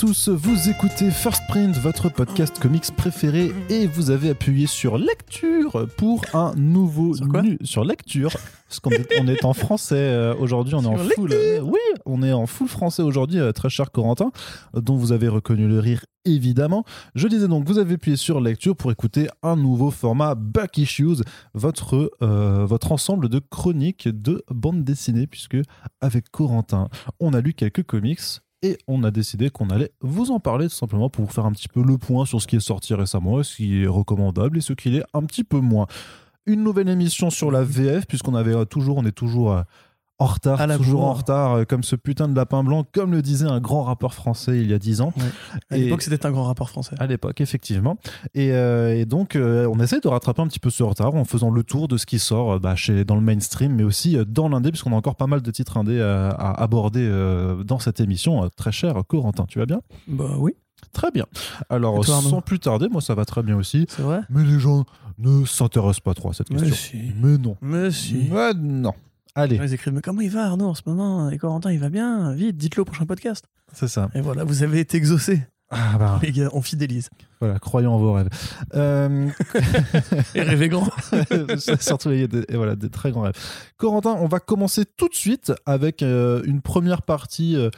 tous, vous écoutez First Print, votre podcast comics préféré, et vous avez appuyé sur lecture pour un nouveau Sur quoi sur lecture. Parce qu'on est, on est en français euh, aujourd'hui, on est en full. euh, oui, on est en full français aujourd'hui, euh, très cher Corentin, dont vous avez reconnu le rire évidemment. Je disais donc, vous avez appuyé sur lecture pour écouter un nouveau format Back Issues, votre, euh, votre ensemble de chroniques de bande dessinée, puisque avec Corentin, on a lu quelques comics et on a décidé qu'on allait vous en parler tout simplement pour vous faire un petit peu le point sur ce qui est sorti récemment, ce qui est recommandable et ce qui est un petit peu moins. Une nouvelle émission sur la VF puisqu'on avait euh, toujours, on est toujours euh, en retard, toujours en retard, euh, comme ce putain de lapin blanc, comme le disait un grand rappeur français il y a 10 ans. À l'époque, c'était un grand rapport français. À l'époque, effectivement. Et, euh, et donc, euh, on essaie de rattraper un petit peu ce retard en faisant le tour de ce qui sort bah, chez, dans le mainstream, mais aussi dans l'indé, puisqu'on a encore pas mal de titres indés à aborder euh, dans cette émission. Très cher, Corentin, tu vas bien? Bah oui, Très bien. Alors, toi, sans plus tarder, moi, ça va très bien aussi. c'est vrai? Mais les gens ne s'intéressent pas trop à cette Mais question. si. Mais non. Mais si. Mais non. Allez, Ils écrivent Mais comment il va Arnaud en ce moment? Et Corentin, il va bien Vite, dites-le au prochain podcast. c'est ça. Et voilà, vous avez été exaucés. Ah bah, Les gars, on fidélise. voilà, croyons en vos rêves. Euh, Et rêvez grand. Surtout, il y a des, et voilà, des très grands rêves. Corentin, on va commencer tout de suite avec euh, une première partie euh,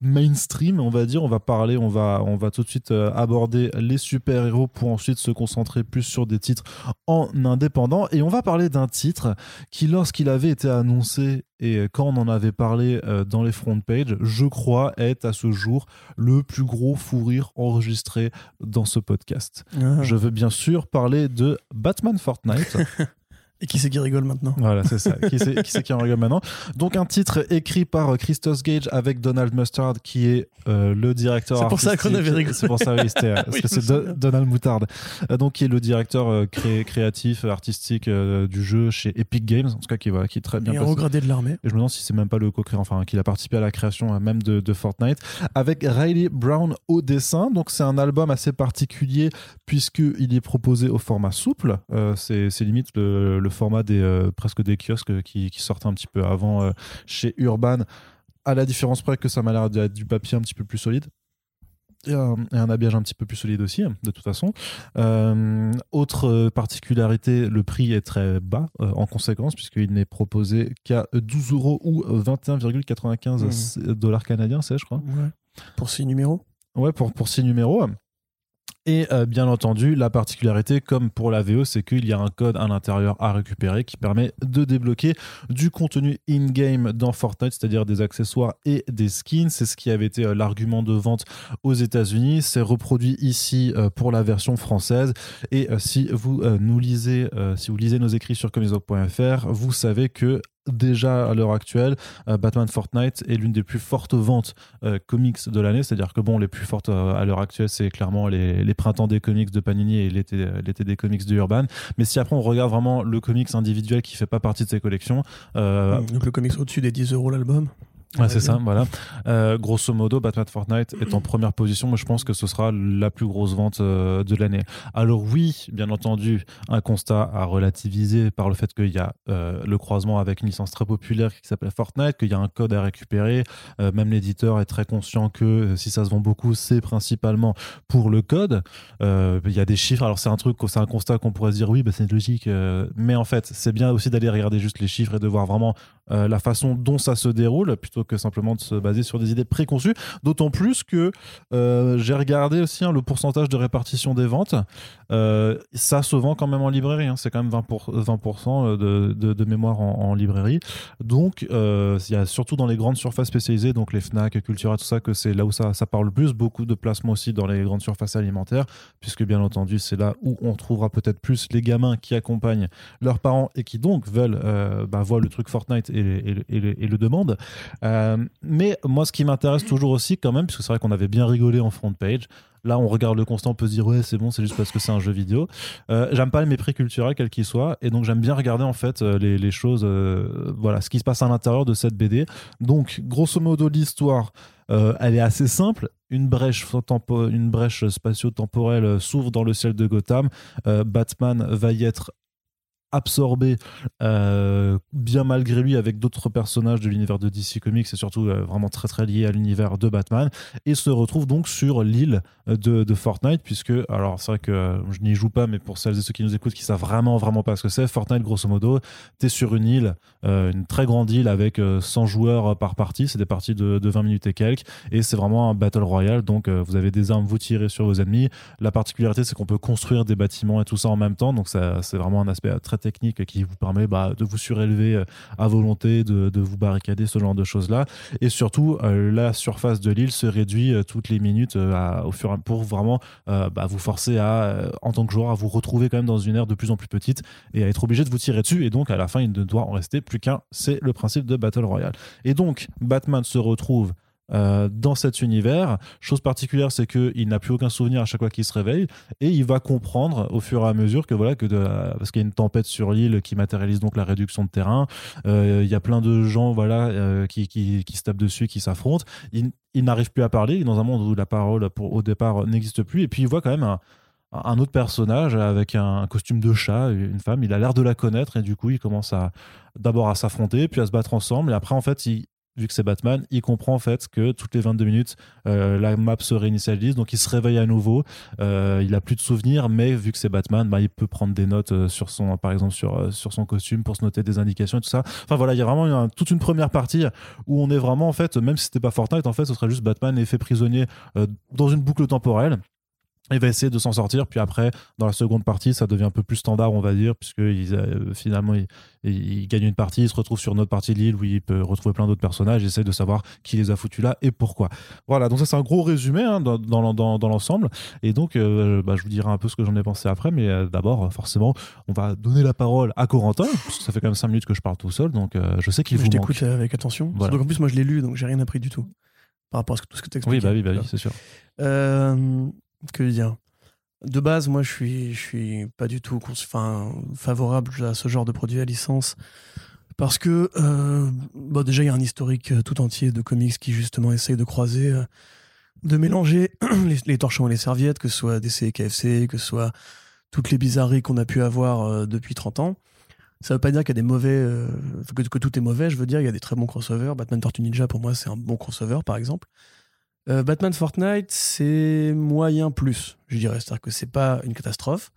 mainstream, on va dire. On va parler, on va, on va tout de suite euh, aborder les super-héros pour ensuite se concentrer plus sur des titres en indépendant. Et on va parler d'un titre qui, lorsqu'il avait été annoncé et quand on en avait parlé euh, dans les front pages, je crois est à ce jour le plus gros fou rire enregistré dans ce podcast. Ah. Je veux bien sûr parler de Batman Fortnite. Et qui c'est qui rigole maintenant Voilà, c'est ça. Qui c'est qui, en rigole maintenant Donc, un titre écrit par euh, Christos Gage avec Donald Mustard, qui est euh, le directeur. C'est pour ça qu'on avait rigolé. C'est pour ça, oui, c'était, parce Oui, que c'est. Donald. Euh, donc, qui est le directeur euh, cré- créatif, euh, artistique euh, du jeu chez Epic Games, en tout cas, qui, va, qui est très bien Et un passé. haut gradé de l'armée. Et je me demande si c'est même pas le co-créateur, enfin, qu'il a participé à la création euh, même de, de Fortnite, avec Riley Brown au dessin. Donc, c'est un album assez particulier, puisqu'il est proposé au format souple. Euh, c'est, c'est limite le, le format des, euh, presque des kiosques qui, qui sortaient un petit peu avant euh, chez Urban, à la différence près que ça m'a l'air d'être du papier un petit peu plus solide. Et un, et un habillage un petit peu plus solide aussi, de toute façon. Euh, autre euh, particularité, le prix est très bas euh, en conséquence, puisqu'il n'est proposé qu'à 12 euros ou 21,95 dollars canadiens, c'est, je crois. Ouais. Pour six numéros? Ouais, pour, pour six numéros. Et euh, bien entendu, la particularité, comme pour la VO, c'est qu'il y a un code à l'intérieur à récupérer qui permet de débloquer du contenu in-game dans Fortnite, c'est-à-dire des accessoires et des skins. C'est ce qui avait été euh, l'argument de vente aux États-Unis. C'est reproduit ici euh, pour la version française. Et si vous nous lisez, si vous lisez nos écrits sur comicsop.fr, vous savez que déjà à l'heure actuelle, Batman Fortnite est l'une des plus fortes ventes comics de l'année. C'est-à-dire que bon, les plus fortes à l'heure actuelle, c'est clairement les printemps des comics de Panini et l'été, des comics de Urban. Mais si après on regarde vraiment le comics individuel qui fait pas partie de ces collections, euh, Donc le comics au-dessus des 10 euros l'album? C'est ça, voilà. Euh, grosso modo, Batman Fortnite est en première position, mais je pense que ce sera la plus grosse vente euh, de l'année. Alors oui, bien entendu, un constat à relativiser par le fait qu'il y a euh, le croisement avec une licence très populaire qui s'appelle Fortnite, qu'il y a un code à récupérer. Même l'éditeur est très conscient que si ça se vend beaucoup, c'est principalement pour le code. Il y a des chiffres. Alors c'est un truc, c'est un constat qu'on pourrait se dire oui, bah, c'est logique, mais en fait, c'est bien aussi d'aller regarder juste les chiffres et de voir vraiment la façon dont ça se déroule plutôt que simplement de se baser sur des idées préconçues. D'autant plus que euh, j'ai regardé aussi hein, le pourcentage de répartition des ventes. Euh, ça se vend quand même en librairie. hein. C'est quand même 20%, pour- 20% de, de- mémoire en, librairie. Donc, euh, il y a surtout dans les grandes surfaces spécialisées, donc les Fnac, Cultura, tout ça, que c'est là où ça, parle le plus. Beaucoup de placements aussi dans les grandes surfaces alimentaires, puisque bien entendu, c'est là où on trouvera peut-être plus les gamins qui accompagnent leurs parents et qui donc veulent euh, bah, voir le truc Fortnite et, et le demandent. Euh, mais moi, ce qui m'intéresse toujours aussi, quand même, puisque c'est vrai qu'on avait bien rigolé en front page. Là, on regarde le constant, on peut se dire ouais, c'est bon, c'est juste parce que c'est un jeu vidéo. Euh, j'aime pas les mépris culturels, quels qu'ils soient, et donc j'aime bien regarder en fait euh, les, choses, voilà, ce qui se passe à l'intérieur de cette BD. Donc, grosso modo, l'histoire, elle est assez simple. Une brèche, spatio-temporelle s'ouvre dans le ciel de Gotham. Batman va y être absorbé euh, bien malgré lui avec d'autres personnages de l'univers de DC Comics et surtout euh, vraiment très très lié à l'univers de Batman et se retrouve donc sur l'île de, de, Fortnite puisque alors c'est vrai que euh, je n'y joue pas mais pour celles et ceux qui nous écoutent qui savent vraiment vraiment pas ce que c'est Fortnite grosso modo t'es sur une île une très grande île avec 100 joueurs par partie c'est des parties de, de, 20 minutes et quelques et c'est vraiment un battle royale donc vous avez des armes vous tirez sur vos ennemis. La particularité c'est qu'on peut construire des bâtiments et tout ça en même temps donc c'est vraiment un aspect très technique qui vous permet bah, de vous surélever euh, à volonté, de, vous barricader, ce genre de choses-là. Et surtout, euh, la surface de l'île se réduit euh, toutes les minutes au fur et pour vraiment bah, vous forcer à, en tant que joueur, à vous retrouver quand même dans une aire de plus en plus petite et à être obligé de vous tirer dessus. Et donc, à la fin, il ne doit en rester plus qu'un. C'est le principe de Battle Royale. Et donc, Batman se retrouve euh, dans cet univers. Chose particulière, c'est qu'il n'a plus aucun souvenir à chaque fois qu'il se réveille et il va comprendre au fur et à mesure que voilà que parce qu'il y a une tempête sur l'île qui matérialise donc la réduction de terrain. Euh, il y a plein de gens voilà euh, qui, qui, qui, se tapent dessus, qui s'affrontent. Il, il n'arrive plus à parler dans un monde où la parole au départ n'existe plus et puis il voit quand même un, un autre personnage avec un costume de chat, une femme, il a l'air de la connaître et du coup il commence à d'abord à s'affronter puis à se battre ensemble et après en fait il, vu que c'est Batman, il comprend en fait que toutes les 22 minutes, euh, la map se réinitialise, donc il se réveille à nouveau. Euh, il a plus de souvenirs, mais vu que c'est Batman, bah, il peut prendre des notes euh, sur son, par exemple sur sur son costume pour se noter des indications et tout ça. Enfin voilà, il y a vraiment toute une première partie où on est vraiment en fait, même si c'était pas Fortnite, en fait, ce serait juste Batman est fait prisonnier dans une boucle temporelle il va essayer de s'en sortir. Puis après, dans la seconde partie, ça devient un peu plus standard, on va dire, puisque euh, finalement, il, gagne une partie, il se retrouve sur une autre partie de l'île où il peut retrouver plein d'autres personnages, il essaie de savoir qui les a foutus là et pourquoi. Voilà, donc ça, c'est un gros résumé hein, dans, dans, dans, l'ensemble. Et donc, euh, bah, je vous dirai un peu ce que j'en ai pensé après, mais euh, d'abord, forcément, on va donner la parole à Corentin, parce que ça fait quand même 5 minutes que je parle tout seul, donc je sais qu'il vous Je t'écoute avec attention. Donc en plus, moi, je l'ai lu, donc j'ai rien appris du tout par rapport à tout ce que tu expliqué. Oui, bah oui, bah oui c'est sûr. Que dire de base, moi, je suis, je suis pas du tout enfin, favorable à ce genre de produit à licence. Parce que, euh, déjà, il y a un historique euh, tout entier de comics qui, justement, essaye de croiser, euh, de mélanger les, torchons et les serviettes, que ce soit DC et KFC, que ce soit toutes les bizarreries qu'on a pu avoir depuis 30 ans. Ça veut pas dire qu'il y a des mauvais, que, que, tout est mauvais, je veux dire, il y a des très bons crossovers. Batman Tortue Ninja, pour moi, c'est un bon crossover, par exemple. Euh, Batman Fortnite, c'est moyen plus, je dirais. C'est-à-dire que c'est pas une catastrophe.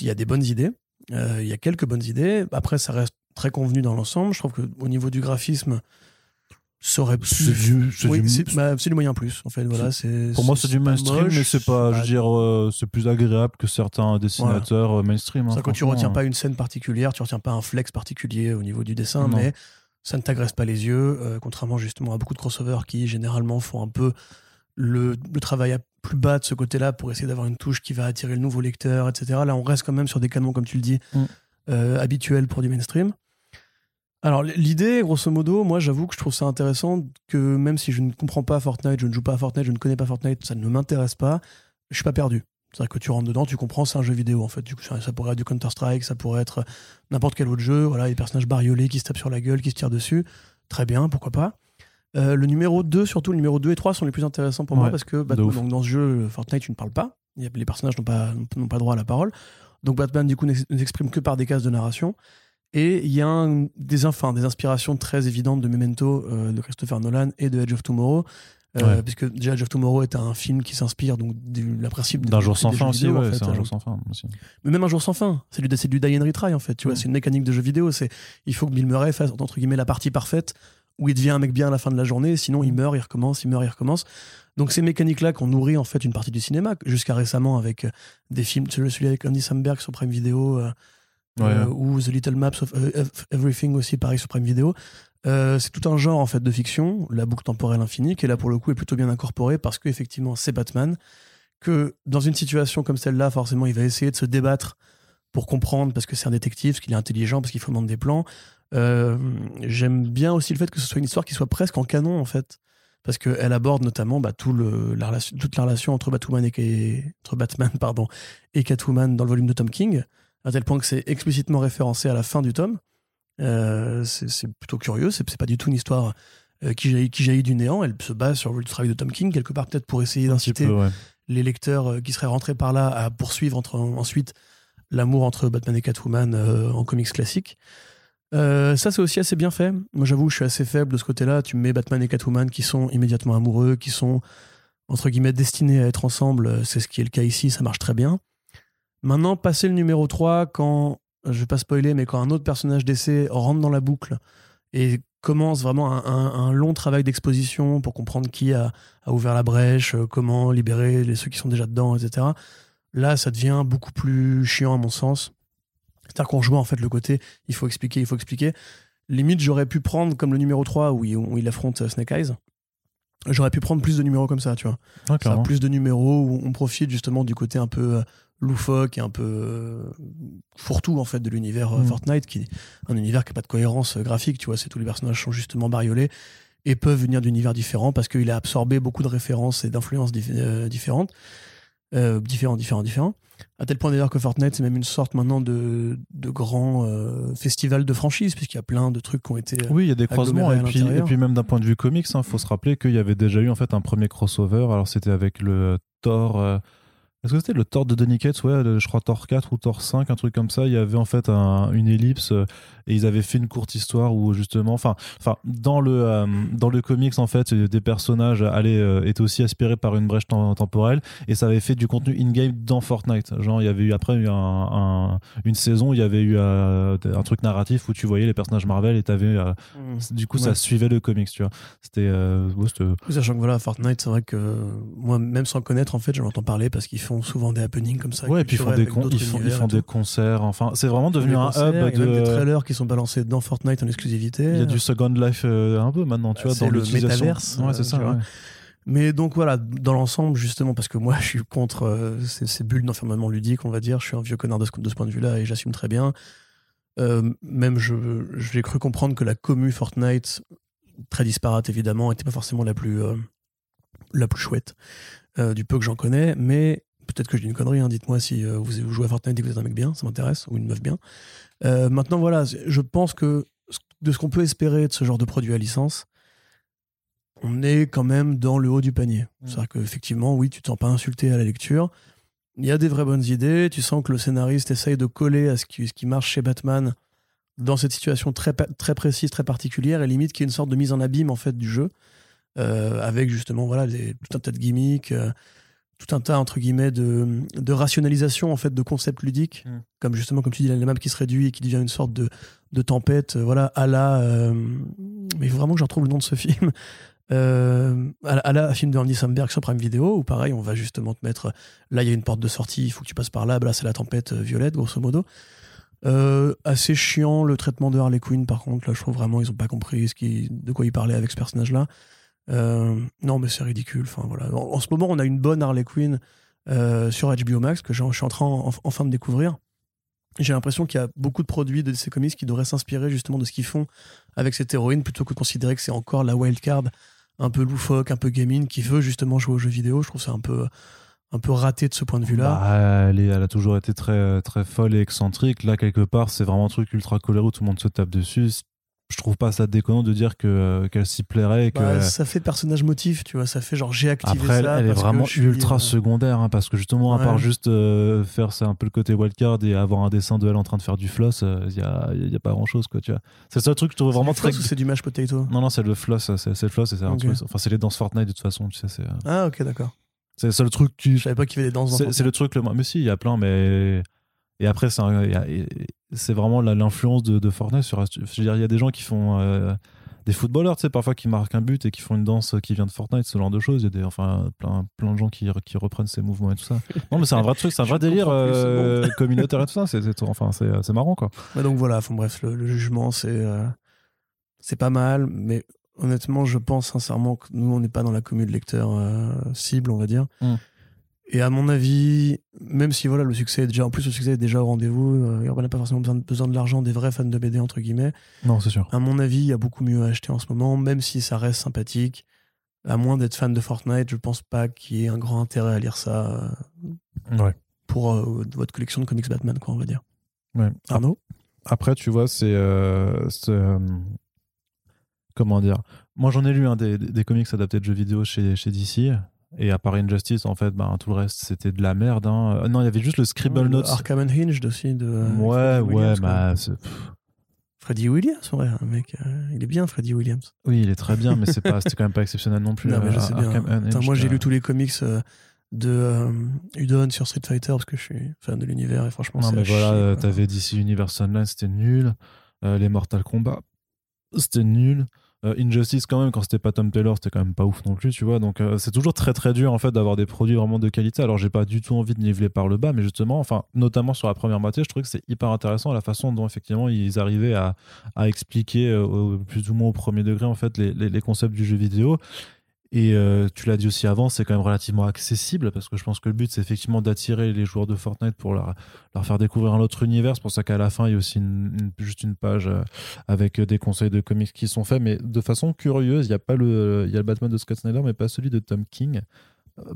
Il y a des bonnes idées. Euh, il y a quelques bonnes idées. Après, ça reste très convenu dans l'ensemble. Je trouve qu'au niveau du graphisme, ça aurait pu. C'est du, bah, du, moyen plus, en fait. Voilà, Pour moi, c'est du mainstream, mais c'est pas, je veux dire, euh, c'est plus agréable que certains dessinateurs mainstream. Hein, quand tu retiens pas une scène particulière, tu retiens pas un flex particulier au niveau du dessin, mais ça ne t'agresse pas les yeux, euh, contrairement justement à beaucoup de crossovers qui généralement font un peu le, travail à plus bas de ce côté-là pour essayer d'avoir une touche qui va attirer le nouveau lecteur, etc. Là, on reste quand même sur des canons, comme tu le dis, mm. euh, habituels pour du mainstream. Alors, l'idée, grosso modo, moi, j'avoue que je trouve ça intéressant que même si je ne comprends pas Fortnite, je ne joue pas à Fortnite, je ne connais pas Fortnite, ça ne m'intéresse pas, je suis pas perdu. C'est-à-dire que tu rentres dedans, tu comprends, c'est un jeu vidéo en fait. Du coup, ça, pourrait être du Counter-Strike, ça pourrait être n'importe quel autre jeu. Voilà, les personnages bariolés qui se tapent sur la gueule, qui se tirent dessus. Très bien, pourquoi pas. Euh, le numéro 2, surtout le numéro 2 et 3 sont les plus intéressants pour moi parce que donc, dans ce jeu, Fortnite, tu ne parles pas. Les personnages n'ont pas, n'ont pas droit à la parole. Donc Batman, du coup, ne s'exprime que par des cases de narration. Et il y a des, enfin, des inspirations très évidentes de Memento euh, de Christopher Nolan et de Edge of Tomorrow. Euh, puisque déjà Age of Tomorrow est un film qui s'inspire donc du la principe d'un jour sans fin aussi, ouais, c'est un jour sans fin aussi. Mais même un jour sans fin, c'est du, du die and retry en fait, tu vois, c'est une mécanique de jeu vidéo, c'est il faut que Bill Murray fasse entre guillemets la partie parfaite où il devient un mec bien à la fin de la journée, sinon il mm. meurt, il recommence, il meurt, il recommence. Donc ces mécaniques-là qu'on nourrit en fait une partie du cinéma, jusqu'à récemment avec euh, des films, celui avec Andy Samberg sur Prime Video, euh, ou The Little Maps of Everything aussi pareil sur Prime Video. Euh, c'est tout un genre en fait de fiction, la boucle temporelle infinie, qui est là pour le coup est plutôt bien incorporée parce qu'effectivement c'est Batman, que dans une situation comme celle-là, forcément il va essayer de se débattre pour comprendre parce que c'est un détective, parce qu'il est intelligent, parce qu'il faut des plans. Euh, j'aime bien aussi le fait que ce soit une histoire qui soit presque en canon en fait, parce qu'elle aborde notamment bah, tout le, toute la relation entre Batman et, entre Batman pardon, et Catwoman dans le volume de Tom King, à tel point que c'est explicitement référencé à la fin du tome. Euh, c'est plutôt curieux, c'est pas du tout une histoire euh, qui, jaillit, qui jaillit du néant, elle se base sur le travail de Tom King, quelque part peut-être pour essayer d'inciter les lecteurs euh, qui seraient rentrés par là à poursuivre entre, ensuite l'amour entre Batman et Catwoman en comics classique. ça, c'est aussi assez bien fait. Moi, j'avoue, je suis assez faible de ce côté-là. Tu mets Batman et Catwoman qui sont immédiatement amoureux, qui sont, entre guillemets, destinés à être ensemble. C'est ce qui est le cas ici, ça marche très bien. Maintenant, passer le numéro 3, quand, je vais pas spoiler, mais quand un autre personnage d'essai rentre dans la boucle et commence vraiment un, long travail d'exposition pour comprendre qui a, ouvert la brèche, euh, comment libérer les, ceux qui sont déjà dedans, etc. Là, ça devient beaucoup plus chiant à mon sens. C'est-à-dire qu'on joue en fait le côté il faut expliquer, il faut expliquer. Limite, j'aurais pu prendre comme le numéro 3 où il, affronte euh, Snake Eyes. J'aurais pu prendre plus de numéros comme ça, tu vois. Ah, plus de numéros où on profite justement du côté un peu euh, loufoque et un peu euh, fourre-tout en fait de l'univers euh, mm. Fortnite qui est un univers qui n'a pas de cohérence euh, graphique tu vois. C'est tous les personnages sont justement bariolés et peuvent venir d'univers différents parce qu'il a absorbé beaucoup de références et d'influences différentes. Différents différents différents. À tel point d'ailleurs que Fortnite c'est même une sorte maintenant de, de grand festival de franchise puisqu'il y a plein de trucs qui ont été oui il y a des croisements. et puis, et puis même d'un point de vue comics il hein, faut se rappeler qu'il y avait déjà eu en fait un premier crossover. Alors c'était avec le Thor est-ce que c'était le Thor de Donny Cates? Ouais, je crois Thor 4 ou Thor 5, un truc comme ça. Il y avait en fait une ellipse euh, et ils avaient fait une courte histoire où justement, enfin, enfin, dans le euh, dans le comics en fait, des personnages allaient euh, étaient aussi aspirés par une brèche temporelle et ça avait fait du contenu in-game dans Fortnite. Genre, il y avait eu après un, une saison, il y avait eu un truc narratif où tu voyais les personnages Marvel et t'avais mmh. du coup ça suivait le comics, tu vois. C'était sachant que voilà, Fortnite, c'est vrai que moi même sans le connaître en fait, je l'entends parler parce qu'ils font souvent des happenings comme ça. Ouais, et puis ils font, des, ils font, des concerts. Enfin, c'est vraiment devenu un hub. Il y a des trailers qui sont balancés dans Fortnite en exclusivité. Il y a du Second Life euh, un peu maintenant, tu vois, dans le métaverse. Ouais, c'est euh, ça. Mais donc voilà, dans l'ensemble, justement, parce que moi je suis contre euh, ces, bulles d'enfermement ludique, on va dire, je suis un vieux connard de ce, de ce point de vue-là et j'assume très bien. même j'ai cru comprendre que la commu Fortnite, très disparate évidemment, n'était pas forcément la plus, la plus chouette du peu que j'en connais, mais Peut-être que je dis une connerie, hein. dites-moi si euh, vous jouez à Fortnite et que vous êtes un mec bien, ça m'intéresse, ou une meuf bien. Euh, maintenant, voilà, je pense que de ce qu'on peut espérer de ce genre de produit à licence, on est quand même dans le haut du panier. Mmh. C'est-à-dire qu'effectivement, oui, tu te sens pas insulté à la lecture. Il y a des vraies bonnes idées. Tu sens que le scénariste essaye de coller à ce qui, ce qui marche chez Batman dans cette situation très, très précise, très particulière, et limite qui est une sorte de mise en abîme en fait du jeu, euh, avec justement voilà tout un tas de gimmicks tout un tas entre guillemets de, de rationalisation en fait de concepts ludiques. Mm. comme justement comme tu dis la map qui se réduit et qui devient une sorte de, de tempête euh, voilà à la euh, mais il faut vraiment que je retrouve le nom de ce film. Euh, à, la film de Andy Samberg sur Prime Video où pareil on va justement te mettre là il y a une porte de sortie il faut que tu passes par là là c'est la tempête violette grosso modo. Assez chiant le traitement de Harley Quinn par contre là je trouve vraiment ils ont pas compris ce qui, de quoi ils parlaient avec ce personnage là euh, non, mais c'est ridicule. Enfin, voilà. En, ce moment, on a une bonne Harley Quinn euh, sur HBO Max que je, suis en train enfin de découvrir. J'ai l'impression qu'il y a beaucoup de produits de ces comics qui devraient s'inspirer justement de ce qu'ils font avec cette héroïne plutôt que de considérer que c'est encore la wildcard un peu loufoque, un peu gaming qui veut justement jouer aux jeux vidéo. Je trouve ça un peu un peu raté de ce point de vue-là. Bah, elle, elle, a toujours été très, très folle et excentrique. Là, quelque part, c'est vraiment un truc ultra coléreux où tout le monde se tape dessus je trouve pas ça déconnant de dire que euh, qu'elle s'y plairait que bah, ça fait personnage motif tu vois ça fait genre j'ai activé après ça elle, est vraiment ultra euh, secondaire hein, parce que justement à part juste euh, faire c'est un peu le côté wildcard et avoir un dessin de elle en train de faire du floss il y, a, y, a, pas grand chose quoi tu vois. C'est le seul truc que je trouve vraiment très c'est du mash potato? Non non c'est le floss c'est le floss c'est enfin c'est les danses Fortnite de toute façon tu sais c'est ah ok d'accord. c'est le seul truc qui je savais pas qu'il y avait des danses c'est le truc le mais si il y a plein mais et après, c'est vraiment l'influence de, de, Fortnite sur. Je veux dire, il y a des gens qui font. Euh, des footballeurs, tu sais, parfois qui marquent un but et qui font une danse qui vient de Fortnite, ce genre de choses. Il y a des, enfin, plein, plein de gens qui, qui reprennent ces mouvements et tout ça. Non, mais c'est un vrai truc, c'est un vrai délire euh, communautaire et tout ça. C'est, enfin, c'est, marrant, quoi. donc voilà, enfin, bref, le, jugement, c'est, euh, c'est pas mal, mais honnêtement, je pense sincèrement que nous, on n'est pas dans la commune de lecteurs cible, on va dire. Mm. Et à mon avis, même si voilà le succès est déjà, en plus le succès est déjà au rendez-vous, euh, on n'a pas forcément besoin de, besoin de l'argent des vrais fans de BD entre guillemets. Non, c'est sûr. À mon avis, il y a beaucoup mieux à acheter en ce moment, même si ça reste sympathique. À moins d'être fan de Fortnite, je pense pas qu'il y ait un grand intérêt à lire ça. Euh, ouais. Pour euh, votre collection de comics Batman, quoi, on va dire. Ouais. Arnaud? Après, tu vois, c'est comment dire? Moi, j'en ai lu un des, des, comics adaptés de jeux vidéo chez, chez DC. Et à part Injustice, en fait, ben, tout le reste, c'était de la merde. Hein. Euh, Non, il y avait juste le Scribble Ouais, Notes. Arkham Unhinged aussi de. euh, Ouais, ouais, bah, Freddy Williams, ouais, un mec, euh, il est bien, Freddy Williams. oui, il est très bien, mais c'est pas, c'était quand même pas exceptionnel non plus. Non, mais je sais bien. Attends, moi, j'ai lu tous les comics de euh, Udon sur Street Fighter parce que je suis fan de l'univers et franchement, Non, mais voilà, t'avais DC Universe Online, c'était nul. Euh, les Mortal Kombat, c'était nul. Euh, Injustice, quand même, quand c'était pas Tom Taylor, c'était quand même pas ouf non plus, tu vois. Donc, euh, c'est toujours très très dur, en fait, d'avoir des produits vraiment de qualité. Alors, j'ai pas du tout envie de niveler par le bas, mais justement, enfin, notamment sur la première moitié, je trouvais que c'est hyper intéressant la façon dont, effectivement, ils arrivaient à, expliquer, euh, plus ou moins au premier degré, en fait, les concepts du jeu vidéo. Et euh, tu l'as dit aussi avant, c'est quand même relativement accessible parce que je pense que le but c'est effectivement d'attirer les joueurs de Fortnite pour leur, faire découvrir un autre univers. C'est pour ça qu'à la fin il y a aussi une- juste une page euh, avec euh, des conseils de comics qui sont faits, mais de façon curieuse. Il y a pas le, il y a le Batman de Scott Snyder, mais pas celui de Tom King,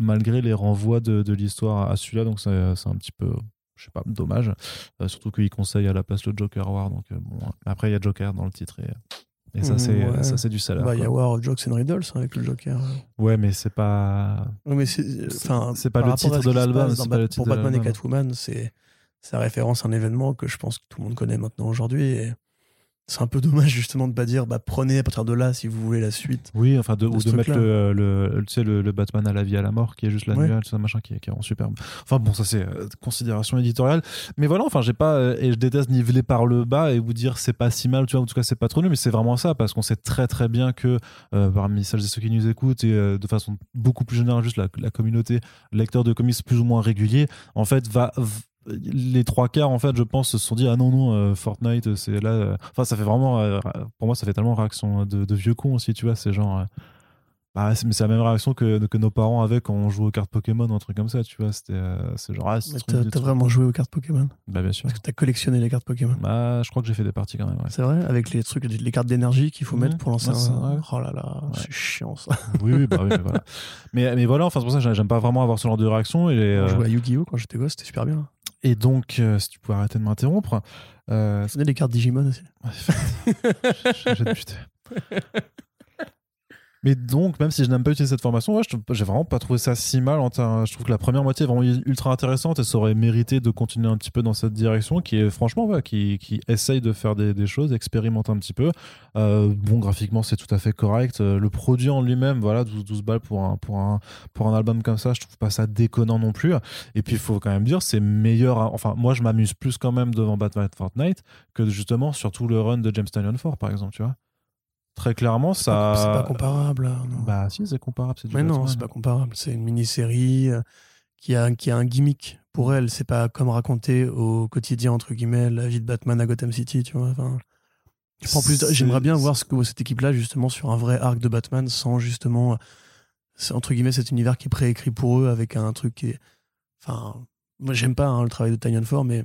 malgré les renvois de, l'histoire à celui-là. Donc c'est un petit peu je sais pas, dommage. Surtout qu'il conseille à la place le Joker War. Donc, bon, après, il y a Joker dans le titre et, et ça, Mmh, c'est ouais. ça c'est du salaire. Bah, il y a quoi. War of Jokes and Riddles hein, avec le Joker. Ouais, mais c'est pas. Mais c'est enfin, c'est pas le titre de l'album, Pour Batman et. Catwoman, c'est ça référence à un événement que je pense que tout le monde connaît maintenant aujourd'hui. Et c'est un peu dommage justement de pas dire bah, prenez à partir de là si vous voulez la suite. Oui, enfin, de, de ou ce de mettre le, le, tu sais, le, le Batman à la vie à la mort, qui est juste la Ouais. nuage, ça machin, qui est, qui est vraiment superbe. Enfin bon, ça c'est euh, considération éditoriale. Mais voilà, enfin, j'ai pas, euh, et je déteste niveler par le bas et vous dire c'est pas si mal, tu vois, en tout cas c'est pas trop nul, mais c'est vraiment ça, parce qu'on sait très très bien que euh, parmi celles et ceux qui nous écoutent, et de façon beaucoup plus générale, juste la, la communauté lecteur de comics plus ou moins régulier, en fait, va. Les trois quarts en fait je pense se sont dit ah non non euh, Fortnite c'est là euh, enfin ça fait vraiment euh, pour moi ça fait tellement réaction de, de vieux con aussi tu vois c'est genre euh, bah, c'est- mais c'est la même réaction que, que nos parents avaient quand on jouait aux cartes Pokémon ou un truc comme ça, tu vois. C'était euh, c'est genre, ah, T'as trop- vraiment joué aux cartes Pokémon? Bah, bien sûr. Parce que t'as collectionné les cartes Pokémon. Bah, je crois que j'ai fait des parties quand même, ouais. C'est vrai? Avec les trucs, les cartes d'énergie qu'il faut mettre pour lancer Ouais, un. vrai. Oh là là, Ouais. c'est chiant ça. oui, oui, bah oui, mais voilà. Mais, mais voilà, enfin, c'est pour ça que j'aime pas vraiment avoir ce genre de réaction. Et, euh, jouait à Yu-Gi-Oh quand j'étais gosse, c'était super bien. Et donc, euh, si tu pouvais arrêter de m'interrompre, euh, Vous les cartes Digimon aussi. buté. Mais donc, même si je n'aime pas utiliser cette formation, ouais, j'ai vraiment pas trouvé ça si mal. en termes- Je trouve que la première moitié est vraiment ultra intéressante et ça aurait mérité de continuer un petit peu dans cette direction, qui est franchement, qui, essaye de faire des, choses, expérimente un petit peu. Euh, bon, graphiquement, c'est tout à fait correct. Euh, le produit en lui-même, voilà, 12, 12 balles pour un, album comme ça, je trouve pas ça déconnant non plus. Et puis, il faut quand même dire, c'est meilleur. Enfin, moi, je m'amuse plus quand même devant Batman Fortnite que justement sur tout le run de James Tynion 4, par exemple, tu vois. Très clairement, ça. C'est pas comparable. non. Bah si, c'est comparable. Mais non, c'est pas comparable. C'est une mini-série euh, qui a, qui a un gimmick pour elle. C'est pas comme raconter au quotidien, entre guillemets, la vie de Batman à Gotham City, tu vois. Enfin, J'aimerais bien voir ce que cette équipe-là, justement, sur un vrai arc de Batman, sans justement, entre guillemets, cet univers qui est préécrit pour eux avec un truc qui est. Enfin, moi, j'aime pas hein, le travail de Tanyan Ford, mais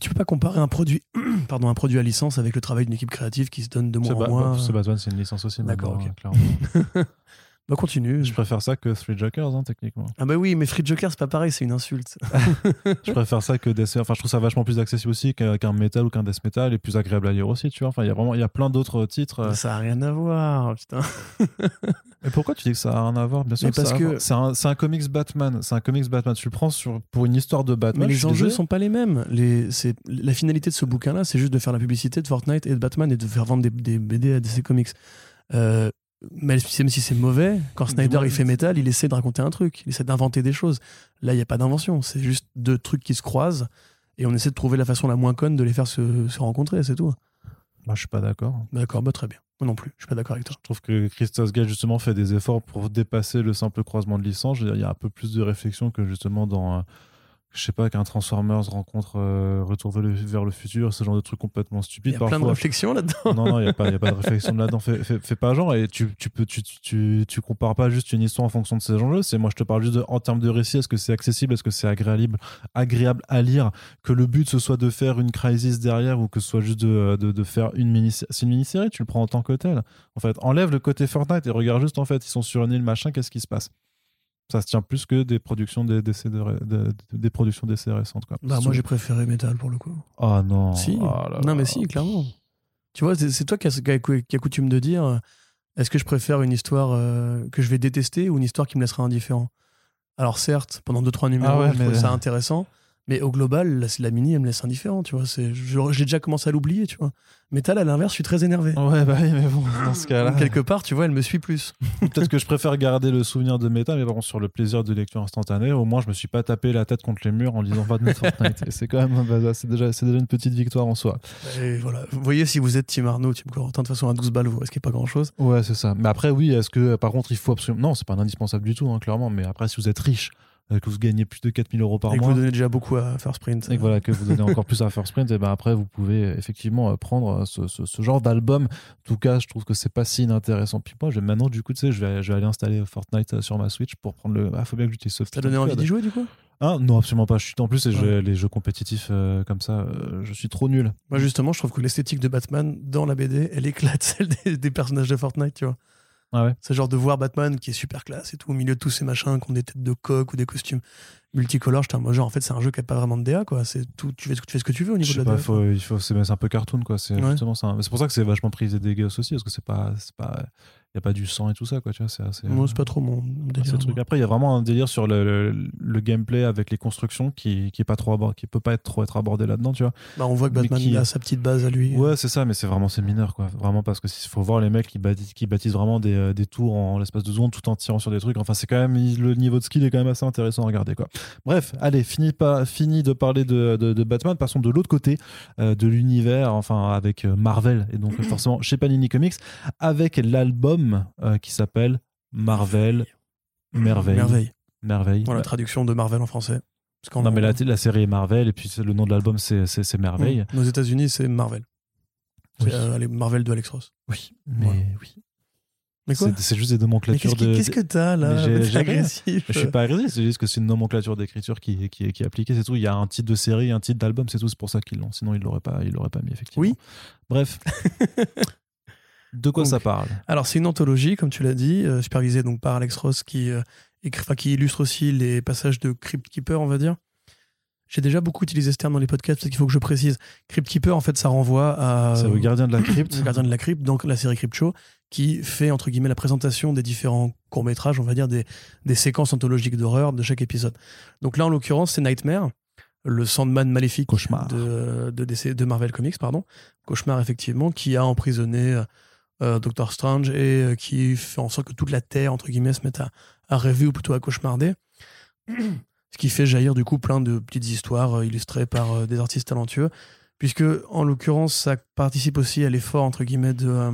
tu peux pas comparer un produit, pardon, un produit à licence avec le travail d'une équipe créative qui se donne de mois en mois. bah, c'est Batman, c'est une licence aussi. D'accord, maintenant, ok. hein, clairement. Bah, continue. Je préfère ça que Three Jokers, hein, techniquement. Ah bah oui, mais Free Joker, c'est pas pareil, c'est une insulte. Je préfère ça que Death Enfin, je trouve ça vachement plus accessible aussi qu'un Metal ou qu'un Death Metal et plus agréable à lire aussi, tu vois. Enfin, il y a vraiment, il y a plein d'autres titres. euh. Ça a rien à voir, putain. Et pourquoi tu dis que ça a rien à voir? Bien sûr, Mais ça parce que- c'est un, un comics Batman. C'est un comics Batman. Tu le prends sur, pour une histoire de Batman. Mais les enjeux sont pas les mêmes. Les, la finalité de ce bouquin-là, c'est juste de faire la publicité de Fortnite et de Batman et de faire vendre des, des BD à DC Comics. Euh, même si c'est mauvais, quand Snyder il fait Metal, il essaie de raconter un truc, il essaie d'inventer des choses. Là, il n'y a pas d'invention, c'est juste deux trucs qui se croisent et on essaie de trouver la façon la moins conne de les faire se, se rencontrer, c'est tout. Moi, je suis pas d'accord. D'accord, bah très bien. Moi non plus, je suis pas d'accord avec toi. Je trouve que Christos Gage justement fait des efforts pour dépasser le simple croisement de licence. Je veux dire, Il y a un peu plus de réflexion que justement dans, euh, je sais pas, qu'un Transformers rencontre euh, Retour vers le, vers le futur, ce genre de trucs complètement Il stupides y a plein de réflexions là-dedans. non, non, il n'y a, pas- y a pas de réflexion de là-dedans. Fais, fais- fais pas genre et tu, tu, peux, tu, tu, tu, tu compares pas juste une histoire en fonction de ces enjeux. C'est moi, je te parle juste de, en termes de récit. Est-ce que c'est accessible Est-ce que c'est agréable, agréable à lire? Que le but ce soit de faire une crisis derrière ou que ce soit juste de, de, de faire une mini C'est une mini-série, tu le prends en tant que tel. En fait, enlève le côté Fortnite et regarde juste en fait, ils sont sur une île, machin, qu'est-ce qui se passe? Ça se tient plus que des productions des, des, de- de- des productions d'essais récentes. Quoi. Bah, moi j'ai préféré Metal pour le coup. Oh non. Si. Là non, là. mais si, clairement. Tu vois, c'est toi qui as, qui as- coutume de dire euh, Est-ce que je préfère une histoire euh, que je vais détester ou une histoire qui me laissera indifférent? Alors certes, pendant 2-3 numéros, Ah ouais, je trouve ça intéressant, mais au global, la, la mini, elle me laisse indifférent, tu vois. C'est- J'ai déjà commencé à l'oublier, tu vois. Metal, à l'inverse, je suis très énervé. Ouais, bah oui, mais bon, dans ce cas-là. Quelque part, tu vois, elle me suit plus. Peut-être que je préfère garder le souvenir de méta, mais par contre, sur le plaisir de lecture instantanée, au moins, je me suis pas tapé la tête contre les murs en lisant Batman Fortnite. Et c'est quand même, bah, c'est déjà, c'est déjà une petite victoire en soi. Et voilà. Vous voyez, si vous êtes Team Arnaud, Team Corentin, de toute façon, à 12 balles, vous risquez pas grand-chose. Ouais, c'est ça. Mais après, oui, est-ce que, par contre, il faut absolument. Non, c'est pas un indispensable du tout, hein, clairement. Mais après, si vous êtes riche, que vous gagnez plus de 4000 euros par Et que mois. vous donnez déjà beaucoup à First Print. et que voilà que vous donnez encore plus à First Sprint et ben après vous pouvez euh, effectivement euh, prendre euh, ce, ce- ce genre d'album en tout cas je trouve que c'est pas si inintéressant puis moi je vais maintenant du coup tu sais je vais, je vais aller installer Fortnite euh, sur ma Switch pour prendre le ah faut bien que j'utilise ce T'as donné envie d'y jouer, du coup? Ah non absolument pas je suis en plus et Ouais. les jeux compétitifs euh, comme ça euh, je suis trop nul Moi, justement, je trouve que l'esthétique de Batman dans la BD, elle éclate celle des, des personnages de Fortnite, tu vois. Ah ouais. C'est genre de voir Batman qui est super classe et tout, au milieu de tous ces machins qui ont des têtes de coq ou des costumes multicolores. J'étais genre, en fait, c'est un jeu qui a pas vraiment de DA, quoi. C'est tout, tu fais, ce que- tu fais ce que tu veux au niveau je sais de la pas DA. faut, il faut c'est un peu cartoon quoi c'est Ouais. justement ça c'est pour ça que c'est vachement prisé des gosses aussi parce que c'est pas c'est pas y a pas du sang et tout ça quoi tu vois c'est assez Moi, c'est pas trop mon C'est délire. truc. Après, il y a vraiment un délire sur le, le- le gameplay avec les constructions qui, qui est pas trop abord- qui peut pas être trop être abordé là-dedans, tu vois. Bah, on voit que Batman qui- a sa petite base à lui. Ouais, c'est ça, mais c'est vraiment c'est mineur quoi. Vraiment parce que il faut voir les mecs qui bâtissent, qui bâtissent vraiment des, euh, des tours en l'espace de secondes tout en tirant sur des trucs. Enfin, c'est quand même le niveau de skill est quand même assez intéressant à regarder quoi. Bref, allez, fini pas fini de parler de, de, de Batman. Passons de l'autre côté euh, de l'univers, enfin avec euh, Marvel et donc forcément chez Panini Comics avec l'album euh, qui s'appelle Marvel Merveille. Merveille. Merveille. Voilà, la traduction de Marvel en français. Parce Non, mais la, la série est Marvel, et puis le nom de l'album, c'est Merveille. Mm. Aux États-Unis, c'est Marvel. Oui. euh, Marvel de Alex Ross. Oui, mais Voilà. oui. Mais C'est juste des Mais nomenclatures qu'est-ce que- qu'est-ce que t'as là Mais j'ai- agressif. Je suis pas agressif, c'est juste que c'est une nomenclature d'écriture qui, qui, qui est appliquée, c'est tout. Il y a un titre de série, un titre d'album, c'est tout. C'est pour ça qu'ils l'ont. Sinon, ils l'auraient pas, ils l'auraient pas mis, effectivement. Oui. Bref. de quoi Donc, ça parle? Alors, c'est une anthologie, comme tu l'as dit, euh, supervisée donc par Alex Ross, qui, euh, écrit- qui illustre aussi les passages de Crypt Keeper, on va dire. J'ai déjà beaucoup utilisé ce terme dans les podcasts, parce qu'il faut que je précise. Crypt Keeper, en fait, ça renvoie à C'est le gardien de la crypte. le gardien de la crypte, donc la série Crypt Show, qui fait, entre guillemets, la présentation des différents courts-métrages, on va dire, des, des séquences anthologiques d'horreur de chaque épisode. Donc là, en l'occurrence, c'est Nightmare, le Sandman maléfique Cauchemar. de, de, DC de Marvel Comics, pardon. Cauchemar, effectivement, qui a emprisonné euh, Doctor Strange et euh, qui fait en sorte que toute la Terre, entre guillemets, se mette à, à rêver ou plutôt à cauchemarder. Ce qui fait jaillir du coup plein de petites histoires euh, illustrées par euh, des artistes talentueux, puisque en l'occurrence, ça participe aussi à l'effort, entre guillemets, de, euh,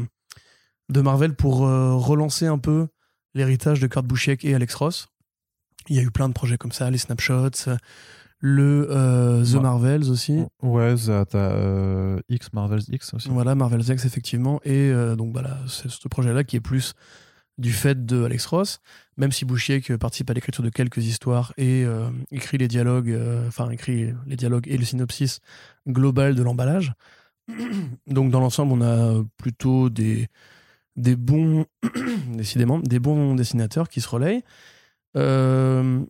de Marvel pour euh, relancer un peu l'héritage de Kurt Busiek et Alex Ross. Il y a eu plein de projets comme ça, les snapshots, le euh, The Ouais. Marvels aussi. Ouais, t'as euh, X, Marvel's X aussi. Voilà, Marvel's X, effectivement. Et donc, voilà, c'est ce projet-là qui est plus du fait de Alex Ross, même si Bouchiek participe à l'écriture de quelques histoires et euh, écrit les dialogues, euh, enfin, écrit les dialogues et le synopsis global de l'emballage. Donc, dans l'ensemble, on a plutôt des, des bons, décidément, des bons dessinateurs qui se relayent. Euh,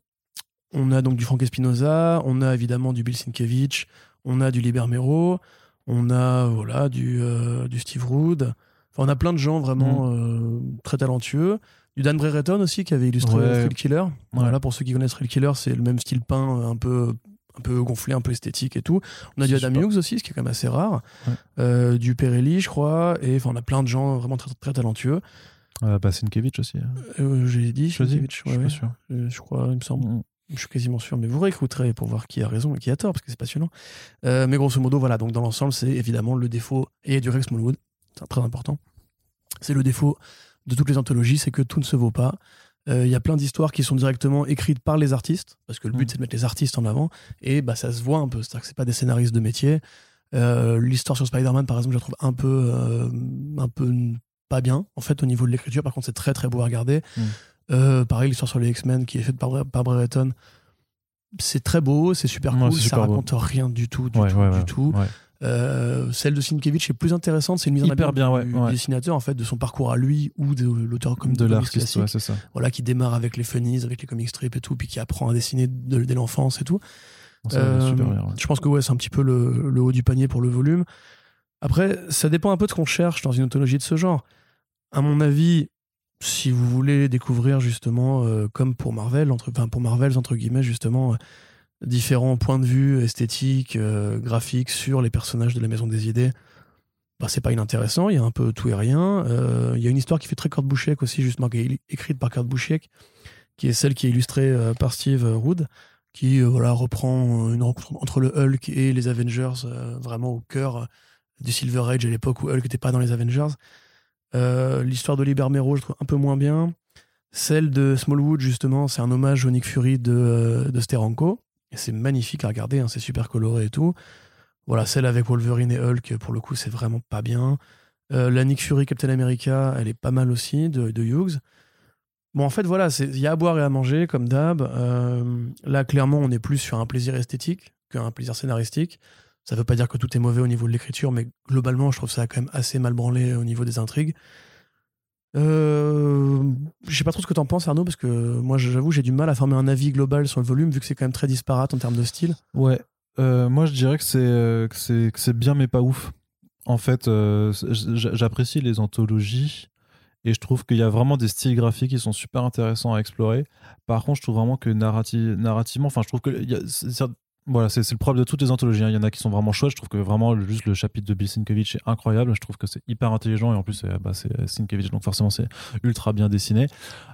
on a donc du Frank Espinoza, on a évidemment du Bill Sienkiewicz, on a du Liber Mero, on a voilà du, euh, du Steve Rood. Enfin, on a plein de gens vraiment euh, très talentueux. Du Dan Brereton aussi qui avait illustré Ouais. Thrill Killer. Voilà, pour ceux qui connaissent Thrill Killer, c'est le même style peint, un peu un peu gonflé, un peu esthétique et tout. On a du Adam. Hughes aussi, ce qui est quand même assez rare. Ouais. Euh, du Perelli, je crois. Et enfin, on a plein de gens vraiment très, très talentueux. Euh, bah, Sienkiewicz aussi. hein. Euh, J'ai dit, Je suis pas sûr. Euh, je crois, il me semble. Mm. Je suis quasiment sûr, mais vous réécouterez pour voir qui a raison et qui a tort, parce que c'est passionnant. Euh, mais grosso modo, voilà, donc dans l'ensemble, c'est évidemment le défaut, et du Rex Smallwood, c'est très important. C'est le défaut de toutes les anthologies, c'est que tout ne se vaut pas. Euh, Il y a plein d'histoires qui sont directement écrites par les artistes, parce que le but Mm. c'est de mettre les artistes en avant, et bah, ça se voit un peu, c'est-à-dire que c'est pas des scénaristes de métier. Euh, L'histoire sur Spider-Man, par exemple, je la trouve un peu, euh, un peu pas bien, en fait, au niveau de l'écriture. Par contre, c'est très très beau à regarder. Mm. Pareil, l'histoire sur les X-Men qui est faite par, par Brereton. C'est très beau, c'est super Ouais, cool, ça super beau. raconte rien du tout, du Ouais, tout, ouais, du tout. Euh, celle de Sienkiewicz est plus intéressante, c'est une mise en abîme bien, ouais, du, ouais. dessinateur, en fait, de son parcours à lui ou de l'auteur comme De l'artiste, ouais, c'est ça. voilà, qui démarre avec les funnies, avec les comic strips et tout, puis qui apprend à dessiner de- dès l'enfance et tout. Euh, super bien, ouais. Je pense que ouais, c'est un petit peu le, le haut du panier pour le volume. Après, ça dépend un peu de ce qu'on cherche dans une anthologie de ce genre. à mon avis, si vous voulez découvrir justement, euh, comme pour Marvel, entre, enfin pour Marvel, entre guillemets, justement, différents points de vue esthétiques, euh, graphiques sur les personnages de la Maison des Idées, bah, c'est pas inintéressant. Il y a un peu tout et rien. Il y a une histoire qui fait très Kurt Busiek aussi, justement, qui est écrite par Kurt Busiek, qui est celle qui est illustrée par Steve Wood, qui voilà, reprend une rencontre entre le Hulk et les Avengers, vraiment au cœur du Silver Age à l'époque où Hulk n'était pas dans les Avengers. Euh, l'histoire d'Oliver Mero, je trouve un peu moins bien. Celle de Smallwood, justement, c'est un hommage au Nick Fury de, euh, de Steranko. C'est magnifique à regarder, hein, c'est super coloré et tout. Voilà, celle avec Wolverine et Hulk, pour le coup, c'est vraiment pas bien. Euh, la Nick Fury Captain America, elle est pas mal aussi, de, Hughes. Bon, en fait, voilà, il y a à boire et à manger, comme d'hab. là, clairement, on est plus sur un plaisir esthétique qu'un plaisir scénaristique. Ça veut pas dire que tout est mauvais au niveau de l'écriture, mais globalement, je trouve ça quand même assez mal branlé au niveau des intrigues. Euh, je sais pas trop ce que t'en penses, Arnaud, parce que moi, j'avoue, j'ai du mal à former un avis global sur le volume, vu que c'est quand même très disparate en termes de style. Ouais. Euh, moi, je dirais que c'est euh, que c'est bien, mais pas ouf. En fait, euh, j'apprécie les anthologies et je trouve qu'il y a vraiment des styles graphiques qui sont super intéressants à explorer. Par contre, je trouve vraiment que narrativement, enfin, je trouve que voilà, c'est le problème de toutes les anthologies. Hein. Il y en a qui sont vraiment chouettes. Je trouve que vraiment, juste le chapitre de Bill Sienkiewicz est incroyable. Je trouve que c'est hyper intelligent et en plus, c'est bah, Sienkiewicz, donc forcément, c'est ultra bien dessiné.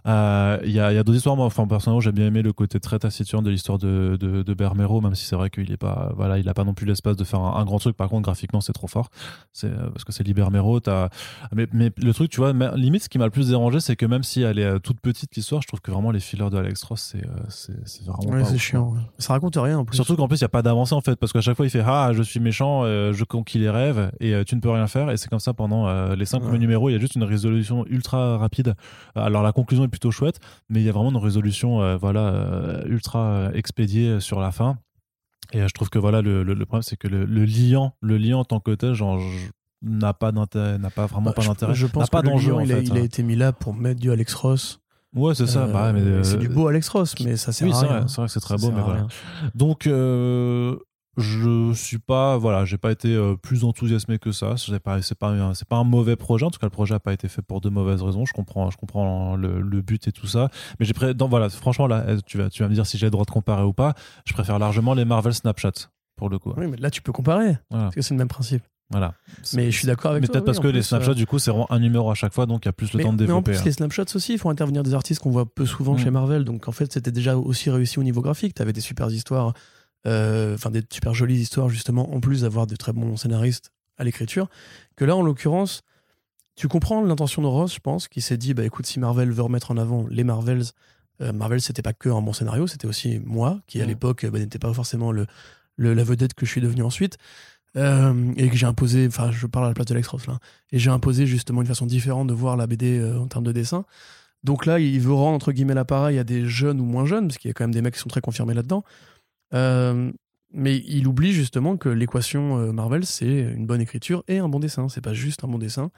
Euh, il y a, y a d'autres histoires. Moi, enfin, personnellement, j'ai bien aimé le côté très taciturne de l'histoire de, de, de, Bermero, même si c'est vrai qu'il est pas, voilà, il a pas non plus l'espace de faire un, grand truc. Par contre, graphiquement, c'est trop fort. C'est euh, parce que c'est Libermero. As... Mais, mais le truc, tu vois, limite, ce qui m'a le plus dérangé, c'est que même si elle est euh, toute petite, l'histoire, je trouve que vraiment les fillers de Alex Ross, c'est vraiment. Ouais, c'est chiant. Ça raconte rien en plus. Surtout qu'en plus, il n'y a pas d'avancée fait parce qu'à chaque fois il fait ah je suis méchant euh, je conquis les rêves et euh, tu ne peux rien faire et c'est comme ça pendant euh, les cinq premiers numéros il y a juste une résolution ultra rapide. Alors la conclusion est plutôt chouette mais il y a vraiment une résolution voilà ultra expédiée sur la fin. Et je trouve que voilà le, le, problème c'est que le, liant le liant en tant que tel genre n'a pas d'intérêt n'a pas vraiment bah, pas d'intérêt je, pense pas d'enjeu il, il, a été mis là pour mettre du Alex Ross Ouais, c'est ça. Bah, mais, c'est du beau Alex Ross, mais ça sert oui, à rien. C'est vrai, que c'est très beau, mais voilà. Donc, je suis pas voilà j'ai pas été euh, plus enthousiasmé que ça. C'est pas c'est pas c'est pas un mauvais projet. En tout cas le projet a pas été fait pour de mauvaises raisons. Je comprends je comprends le, but et tout ça. Mais j'ai pré... voilà franchement là tu vas tu vas me dire si j'ai le droit de comparer ou pas. Je préfère largement les Marvel Snapchat pour le coup. Oui mais là tu peux comparer parce que c'est le même principe voilà. Mais je suis d'accord avec mais toi. Mais peut-être parce que les snapshots, euh, du coup, c'est vraiment un numéro à chaque fois, donc il y a plus le temps de développer. Mais en plus, hein. les snapshots aussi, il faut intervenir des artistes qu'on voit peu souvent chez mm. Marvel. Donc en fait, c'était déjà aussi réussi au niveau graphique. Tu avais des super histoires euh, enfin des super jolies histoires justement, en plus d'avoir de très bons scénaristes à l'écriture, que là en l'occurrence, tu comprends l'intention de Ross, je pense, qui s'est dit, bah écoute, si Marvel veut remettre en avant les Marvels, euh, Marvel c'était pas que un bon scénario, c'était aussi moi, qui à l'époque bah, n'était pas forcément le, la vedette que je suis devenu ensuite. Euh, et que j'ai imposé, enfin je parle à la place de Lex Ross là, et j'ai imposé justement une façon différente de voir la BD en termes de dessin. Donc là, il veut rendre entre guillemets l'appareil à des jeunes ou moins jeunes, parce qu'il y a quand même des mecs qui sont très confirmés là-dedans. Euh, mais il oublie justement que l'équation euh, Marvel, c'est une bonne écriture et un bon dessin. C'est pas juste un bon dessin.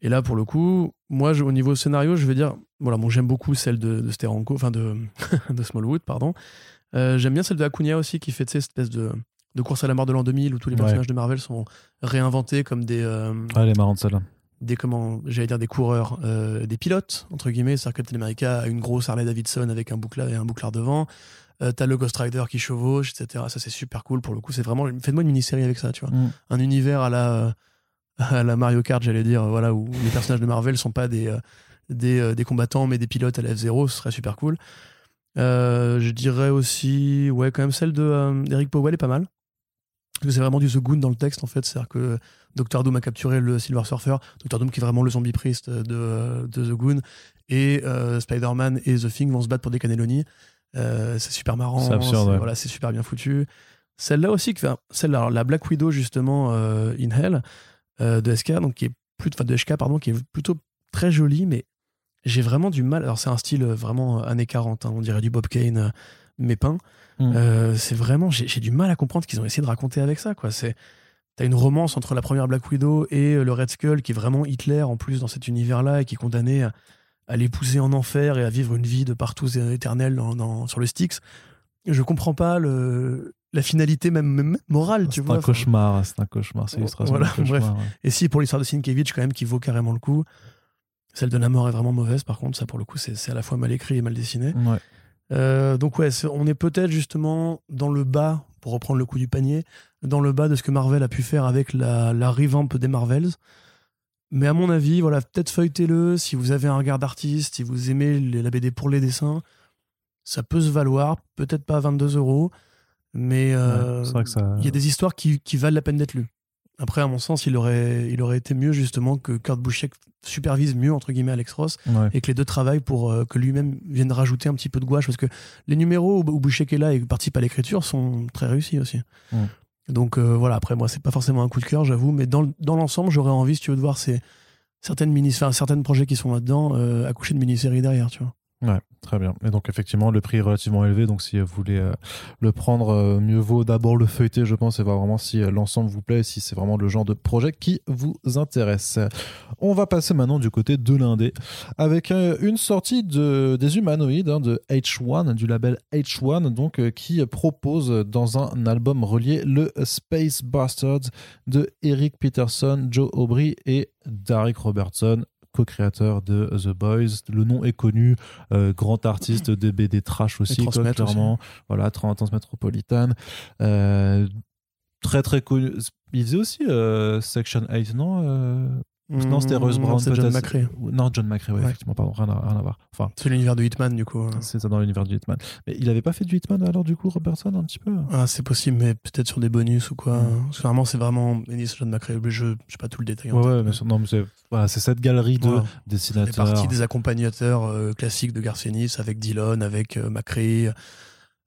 Et là, pour le coup, moi, au niveau scénario, je vais dire, voilà, bon, j'aime beaucoup celle de, Steranko, enfin de, Smallwood, pardon. Euh, j'aime bien celle de Acuna aussi, qui fait cette espèce de, de course à la mort de l'an 2000 où tous les personnages de Marvel sont réinventés comme des. ah, elle est marrante celle-là. Des, comment, j'allais dire des coureurs, des pilotes, entre guillemets. C'est-à-dire que Captain America a une grosse Harley Davidson avec un bouclard et un bouclard devant. Euh, t'as le Ghost Rider qui chevauche, etc. Ça, c'est super cool pour le coup. C'est vraiment. Faites-moi une mini-série avec ça, tu vois. Mm. Un univers à la, à la Mario Kart, j'allais dire, voilà, où les personnages de Marvel sont pas des, euh, des, euh, des, combattants, mais des pilotes à la F0. Ce serait super cool. je dirais aussi, ouais, quand même celle de d'Eric Powell est pas mal. Que c'est vraiment du The Goon dans le texte, en fait. C'est-à-dire que Doctor Doom a capturé le Silver Surfer. Doctor Doom qui est vraiment le zombie priest de, de The Goon. Et Spider-Man et The Thing vont se battre pour des cannelloni. Euh, c'est super marrant. C'est absurde. Voilà, c'est super bien foutu. Celle-là aussi, celle-là, la Black Widow justement euh, in Hell euh, de SK, donc qui est plutôt, de HK pardon, qui est plutôt très jolie, mais j'ai vraiment du mal. Alors c'est un style vraiment années 40, hein, on dirait du Bob Kane mais peint. Mm. c'est vraiment, j'ai du mal à comprendre ce qu'ils ont essayé de raconter avec ça. Quoi. C'est, t'as une romance entre la première Black Widow et le Red Skull qui est vraiment Hitler en plus dans cet univers-là et qui est condamné à l'épouser en enfer et à vivre une vie de partout éternelle dans, sur le Styx. Je comprends pas le, la finalité même, morale, tu vois. C'est un cauchemar, c'est un cauchemar, c'est l'illustration. Voilà, bref. Et si pour l'histoire de Sienkiewicz, quand même, qui vaut carrément le coup. Celle de la mort est vraiment mauvaise, par contre, ça pour le coup, c'est à la fois mal écrit et mal dessiné. Ouais. Euh, donc ouais, on est peut-être justement dans le bas, pour reprendre le coup du panier, dans le bas de ce que Marvel a pu faire avec la, la revamp des Marvels. Mais à mon avis, voilà, peut-être feuilletez-le si vous avez un regard d'artiste, si vous aimez la BD pour les dessins, ça peut se valoir, peut-être pas à 22 euros, mais euh, il y a des histoires qui, qui valent la peine d'être lues. Après, à mon sens, il aurait, il aurait été mieux justement que Kurt Busiek supervise mieux entre guillemets Alex Ross et que les deux travaillent pour euh, que lui-même vienne rajouter un petit peu de gouache parce que les numéros où, où est là et participe à l'écriture sont très réussis aussi. Donc euh, voilà, après moi c'est pas forcément un coup de cœur, j'avoue, mais dans, dans l'ensemble j'aurais envie si tu veux de voir ces certaines mini, certains projets qui sont là-dedans euh, accoucher de mini-séries derrière, tu vois. Ouais, très bien. Et donc effectivement, le prix est relativement élevé. Donc si vous voulez euh, le prendre, euh, mieux vaut d'abord le feuilleter, je pense, et voir vraiment si euh, l'ensemble vous plaît, si c'est vraiment le genre de projet qui vous intéresse. On va passer maintenant du côté de l'indé, avec une sortie de, des humanoïdes hein, de H1, du label H1, donc qui propose dans un album relié le Space Bastards de Eric Peterson, Joe Aubry et Derek Robertson co-créateur de The Boys. Le nom est connu, euh, grand artiste de BD trash aussi, clairement. Voilà, Transmétropolitane. Euh, très très connu. Il faisait aussi euh, Section 8, non non, c'était Rose Brown. C'est John McRae. Non, John McRae, ouais, effectivement, pardon, rien à, rien à voir. Enfin, c'est l'univers de Hitman, du coup. Hein. C'est ça, dans l'univers de Hitman. Mais il avait pas fait du Hitman alors, du coup, Robertson, un petit peu? Ah, c'est possible, mais peut-être sur des bonus ou quoi. Mm. vraiment, c'est vraiment Ennis John McRae. Je n'ai pas tout le détail. Ouais, ouais, mais non, mais c'est voilà, cette galerie de dessinateurs. C'est partie des accompagnateurs euh, classiques de Garth Ennis avec Dillon, avec euh, McRae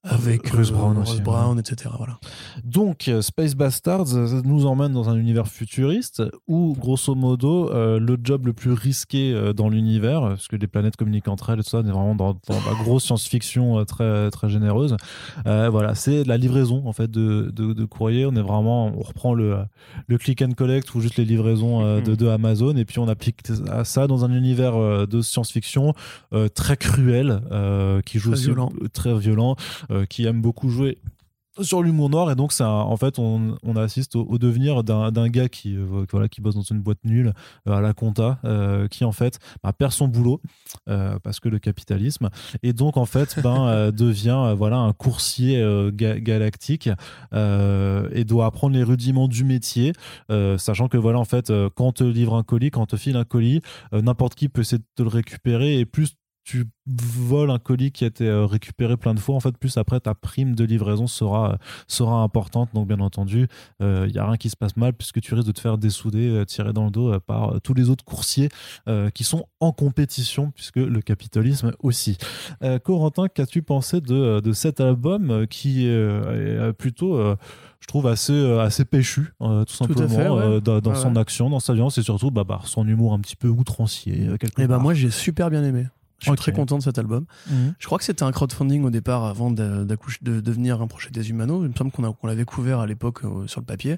avec Bruce Brown, aussi, Brown etc. Voilà. Donc, euh, Space Bastards nous emmène dans un univers futuriste où, grosso modo, euh, le job le plus risqué euh, dans l'univers, parce que les planètes communiquent entre elles, et tout ça, on est vraiment dans, la grosse science-fiction très, très généreuse. voilà, c'est la livraison en fait de, de, courrier. On est vraiment, on reprend le, le click and collect ou juste les livraisons de, de, Amazon, et puis on applique ça dans un univers de science-fiction très cruel, qui joue très violent. très violent euh, qui aime beaucoup jouer sur l'humour noir. Et donc ça en fait on, on assiste au, devenir d'un gars qui euh, voilà qui bosse dans une boîte nulle euh, à la compta qui en fait bah, perd son boulot parce que le capitalisme. Et donc en fait ben devient voilà un coursier galactique et doit apprendre les rudiments du métier sachant que voilà en fait quand te livre un colis quand te file un colis n'importe qui peut essayer de te le récupérer et plus tu voles un colis qui a été euh, récupéré plein de fois, en fait, plus après ta prime de livraison sera, euh, sera importante. Donc, bien entendu, il euh, n'y a rien qui se passe mal puisque tu risques de te faire dessouder, tirer dans le dos par tous les autres coursiers qui sont en compétition, puisque le capitalisme aussi. Corentin, qu'as-tu pensé de, de, cet album qui est plutôt je trouve assez assez péchu tout simplement dans, son action dans sa violence et surtout bah, bah, son humour un petit peu outrancier et eh ben moi j'ai super bien aimé je suis très content de cet album. Mhm. Je crois que c'était un crowdfunding au départ avant de, de devenir un projet des Humanos. Il me semble qu'on l'avait couvert à l'époque euh, sur le papier.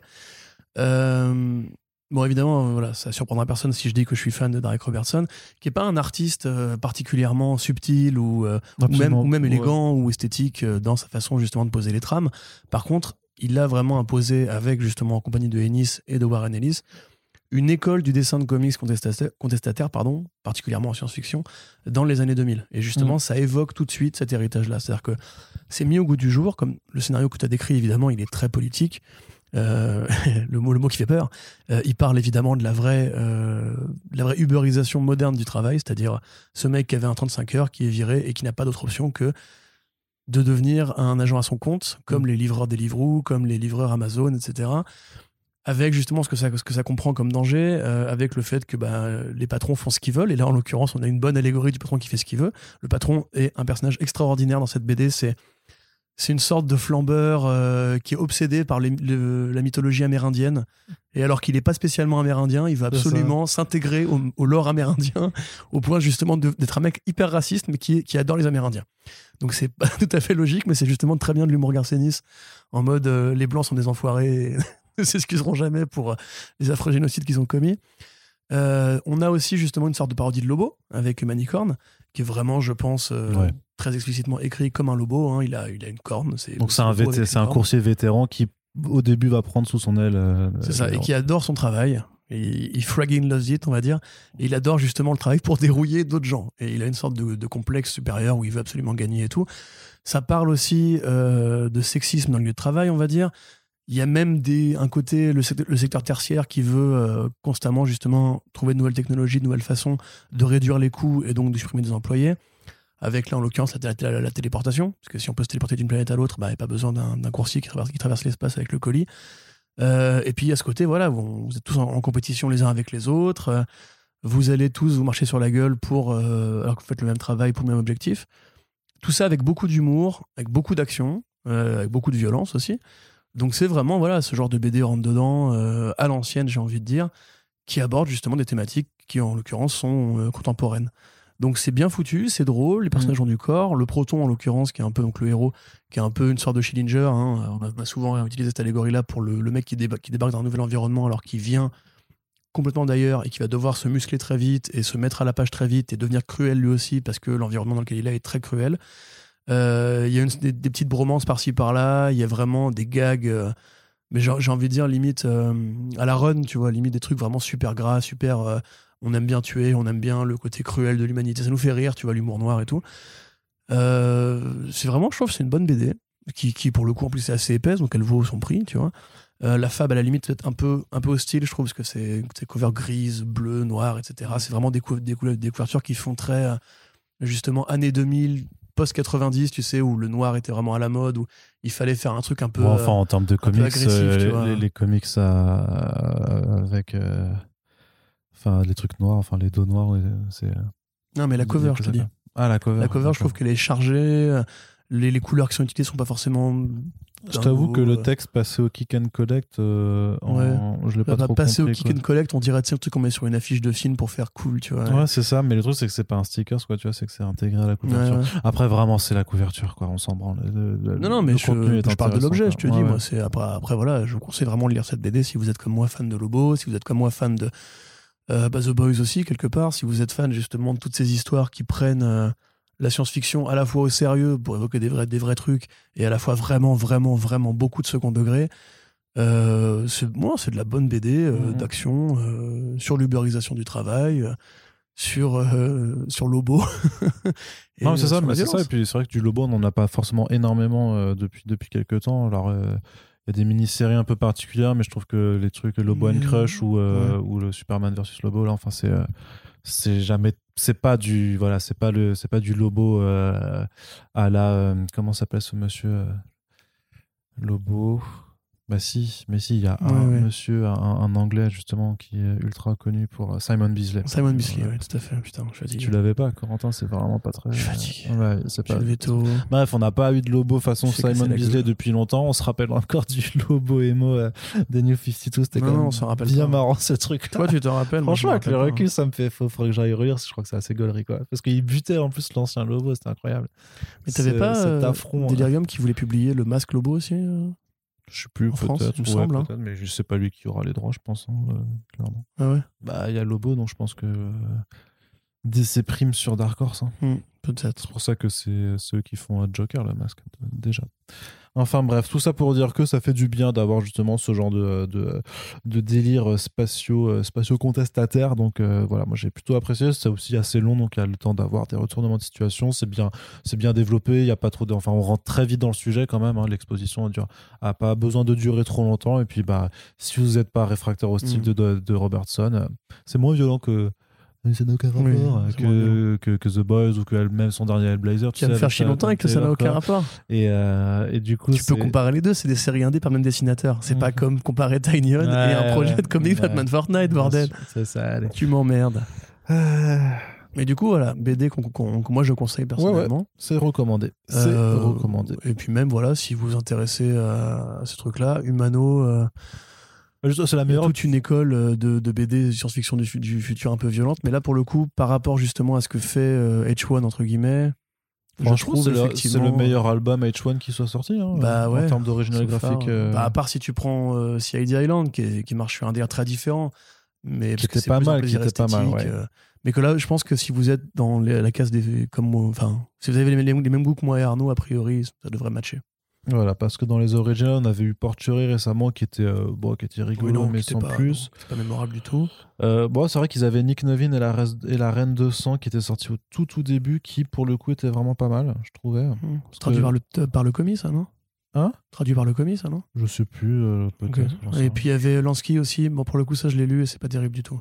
Euh, bon, évidemment, euh, voilà, ça surprendra personne si je dis que je suis fan de Derek Robertson, qui n'est pas un artiste particulièrement subtil ou, même, ou même élégant ou esthétique dans sa façon justement de poser les trames. Par contre, il l'a vraiment imposé avec justement en compagnie de Ennis et de Warren Ellis une école du dessin de comics contestataire, pardon, particulièrement en science-fiction, dans les années 2000. Et justement, mm. ça évoque tout de suite cet héritage-là. C'est-à-dire que c'est mis au goût du jour, comme le scénario que tu as décrit, évidemment, il est très politique. Euh, le, mot, le mot qui fait peur. Euh, il parle évidemment de la vraie, euh, la vraie uberisation moderne du travail, c'est-à-dire ce mec qui avait un 35 heures, qui est viré et qui n'a pas d'autre option que de devenir un agent à son compte, comme mm. les livreurs Deliveroo, comme les livreurs Amazon, etc avec justement ce que ça, ce que ça comprend comme danger, euh, avec le fait que bah, les patrons font ce qu'ils veulent. Et là, en l'occurrence, on a une bonne allégorie du patron qui fait ce qu'il veut. Le patron est un personnage extraordinaire dans cette BD. C'est c'est une sorte de flambeur euh, qui est obsédé par la mythologie amérindienne. Et alors qu'il n'est pas spécialement amérindien, il va absolument s'intégrer au, lore amérindien, au point justement d'être un mec hyper raciste, mais qui, qui adore les Amérindiens. Donc c'est pas tout à fait logique, mais c'est justement très bien de l'humour Garcenis, en mode euh, les blancs sont des enfoirés. s'excuseront jamais pour euh, les affreux génocides qu'ils ont commis. Euh, on a aussi justement une sorte de parodie de Lobo avec Manicorn, qui est vraiment, je pense, euh, très explicitement écrit comme un Lobo. Hein. Il, a, il a une corne. Donc c'est un, c'est un coursier vétéran qui, au début, va prendre sous son aile. c'est ça, et qui adore son travail. Il, il fragging loves it, on va dire. Et il adore justement le travail pour dérouiller d'autres gens. Et il a une sorte de, complexe supérieur où il veut absolument gagner et tout. Ça parle aussi euh, de sexisme dans le lieu de travail, on va dire. Il y a même des, un côté, le secteur, tertiaire qui veut euh, constamment justement trouver de nouvelles technologies, de nouvelles façons de réduire les coûts et donc de supprimer des employés. Avec là, en l'occurrence, la, téléportation. Parce que si on peut se téléporter d'une planète à l'autre, bah, il n'y a pas besoin d'un coursier qui traverse, l'espace avec le colis. Euh, et puis à ce côté, voilà, vous, êtes tous en, compétition les uns avec les autres. Euh, vous allez tous vous marcher sur la gueule pour, alors que vous faites le même travail pour le même objectif. Tout ça avec beaucoup d'humour, avec beaucoup d'action, avec beaucoup de violence aussi. Donc c'est vraiment voilà ce genre de BD rentre dedans à l'ancienne, j'ai envie de dire, qui aborde justement des thématiques qui en l'occurrence sont contemporaines. Donc c'est bien foutu, c'est drôle, les personnages mm. ont du corps. Le proton, en l'occurrence, qui est un peu donc le héros, qui est un peu une sorte de Schillinger. Hein. On, a, souvent utilisé cette allégorie-là pour le, mec qui, qui, débarque dans un nouvel environnement alors qu'il vient complètement d'ailleurs et qui va devoir se muscler très vite et se mettre à la page très vite et devenir cruel lui aussi parce que l'environnement dans lequel il est est très cruel. Euh, il y a des, petites bromances par-ci par-là, il y a vraiment des gags. Euh, mais j'ai envie de dire limite euh, à la run, tu vois, limite des trucs vraiment super gras, super on aime bien tuer, on aime bien le côté cruel de l'humanité. Ça nous fait rire, tu vois, l'humour noir et tout. C'est vraiment, je trouve, c'est une bonne BD qui, qui, pour le coup, en plus, est assez épaisse, donc elle vaut son prix, tu vois. La fab, à la limite, peut-être un peu, un peu hostile, je trouve, parce que c'est cover grise, bleu, noir, etc. C'est vraiment des, des, des, couvertures qui font très, justement, années 2000, post-90, tu sais, où le noir était vraiment à la mode, où il fallait faire un truc un peu. enfin, en termes de comics, les, les, comics avec Enfin, les trucs noirs, enfin les dos noirs, c'est. Euh, non, mais la cover, je te dis. Ah, la cover. La cover, je trouve qu'elle est chargée. Euh, les, les, couleurs qui sont utilisées sont pas forcément. Je t'avoue que le euh. texte passé au kick and collect, euh, ouais. je l'ai pas bah, trop Passer au kick and collect, on dirait un truc qu'on met sur une affiche de film pour faire cool, tu vois. Ouais, c'est ça, mais le truc c'est que c'est pas un sticker, quoi, tu vois, c'est que c'est intégré à la couverture. Après, vraiment, c'est la couverture, quoi, on s'en branle. non, non, mais je, je parle de l'objet, je te dis, moi, c'est après, après, voilà, je vous conseille vraiment de lire cette BD si vous êtes comme moi fan de Lobo, si vous êtes comme moi fan de euh, bah, The Boys aussi, quelque part, si vous êtes fan justement de toutes ces histoires qui prennent euh, la science-fiction à la fois au sérieux pour évoquer des vrais, des vrais trucs et à la fois vraiment, vraiment, vraiment beaucoup de second degré. Euh, c'est moi, c'est de la bonne BD mhm. d'action sur l'uberisation du travail, sur sur Lobo. non, c'est ça, mais c'est ça. Et puis c'est vrai que du Lobo, on n'en a pas forcément énormément depuis depuis quelques temps. Alors y a des mini-séries un peu particulières, mais je trouve que les trucs Lobo and Crush ou, euh, ou le Superman versus Lobo, là, enfin, c'est euh, c'est jamais c'est pas du voilà c'est pas le c'est pas du lobo euh, à la comment s'appelle ce monsieur lobo? Bah si, mais si, il y a un monsieur, un, anglais justement, qui est ultra connu pour euh, Simon Beasley. Simon Beasley, oui, tout à fait. Putain, je suis Tu l'avais pas, Corentin, c'est vraiment pas très. Je suis fatigué. ouais, c'est pas. Tôt. Bref, on n'a pas eu de Lobo façon Simon Beasley depuis longtemps. On se rappelle encore du Lobo emo euh, des New 52. C'était quand même rappelle bien marrant ce truc. Toi, tu te rappelles Franchement, avec le recul, ça me fait. Faut, faudrait que j'aille relire. Je crois que c'est assez gaulerie, quoi. Parce qu'il butait en plus l'ancien Lobo, c'était incroyable. Mais t'avais pas cet euh, affront, Delirium qui voulait publier le masque Lobo aussi je sais plus, peut-être, il me semble. Hein. mais je sais pas lui qui aura les droits, je pense, hein, euh, clairement. Ah ouais? Bah, il y a Lobo, donc je pense que euh, DC prime sur Dark Horse. Hein. Hmm, peut-être. C'est pour ça que c'est ceux qui font un Joker, le masque, déjà. Enfin bref, tout ça pour dire que ça fait du bien d'avoir justement ce genre de, de, de délire spatio, spatio contestataire. Donc euh, voilà, moi j'ai plutôt apprécié. C'est aussi assez long, donc il y a le temps d'avoir des retournements de situation. C'est bien, c'est bien développé. Il y a pas trop de, enfin on rentre très vite dans le sujet quand même. Hein. L'exposition a pas besoin de durer trop longtemps. Et puis bah si vous n'êtes pas réfractaire au style mm. de, de Robertson, euh, c'est moins violent que ça n'a aucun rapport que, que, que, The Boys ou que même son dernier Hellblazer. Tu vas me faire chier longtemps et que ça n'a aucun rapport. Et, euh, et du coup, tu peux comparer les deux, c'est des séries indées par le même dessinateur. C'est pas comme comparer Tiny Odd et un projet de comics Batman Fortnite, bordel. C'est ça, allez. Tu m'emmerdes. Euh. Mais du coup, voilà, BD que moi je conseille personnellement. c'est recommandé. C'est euh, recommandé. Et puis même, voilà, si vous vous intéressez à ce truc-là, Humano c'est la meilleure. toute une école euh, de, de BD science-fiction du, futur un peu violente, mais là pour le coup, par rapport justement à ce que fait H1 euh, entre guillemets, je trouve c'est le, le, meilleur album H1 qui soit sorti hein, bah en termes d'original graphique. Euh. Bah, à part si tu prends euh, CID Island qui, qui, marche sur un délire très différent, mais qui était pas mal, qui était pas mal. Ouais. mais que là, je pense que si vous êtes dans la case des comme enfin, si vous avez les, les, mêmes goûts que moi et Arnaud, a priori, ça devrait matcher. Voilà, parce que dans les originals, on avait eu Portuary récemment qui était, euh, bon, qui était rigolo, Oui, non, mais sans était pas- plus. C'est pas mémorable du tout. Euh, bon, c'est vrai qu'ils avaient Nick Novin et la, res- et la Reine de Sang qui étaient sortis au tout tout début, qui pour le coup était vraiment pas mal, je trouvais. Hmm. C'est traduit que- par, le, euh, par le commis, ça, non? Hein? Traduit par le commis, ça, non? Je sais plus, euh, peut-être. Et puis il y avait Lansky aussi. Bon, pour le coup, ça, je l'ai lu et c'est pas terrible du tout.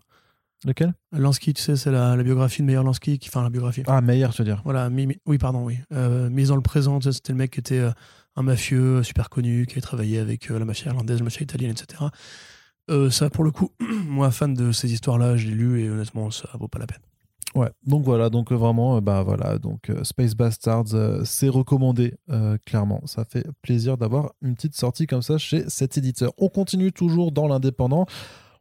Lequel? Lansky, tu sais, c'est la, la biographie de Meyer Lansky, qui, enfin la biographie. Ah, Meyer, tu veux dire. Voilà, oui, pardon, oui. Euh, mise dans le présent, tu sais, c'était le mec qui était euh, un mafieux euh, super connu, qui avait travaillé avec euh, la mafia irlandaise, la mafia italienne, etc. Euh, ça, pour le coup, moi, fan de ces histoires-là, je l'ai lu et honnêtement, ça vaut pas la peine. Ouais, donc voilà, donc vraiment, bah voilà, donc Space Bastards, c'est recommandé, clairement. Ça fait plaisir d'avoir une petite sortie comme ça chez cet éditeur. On continue toujours dans l'indépendant.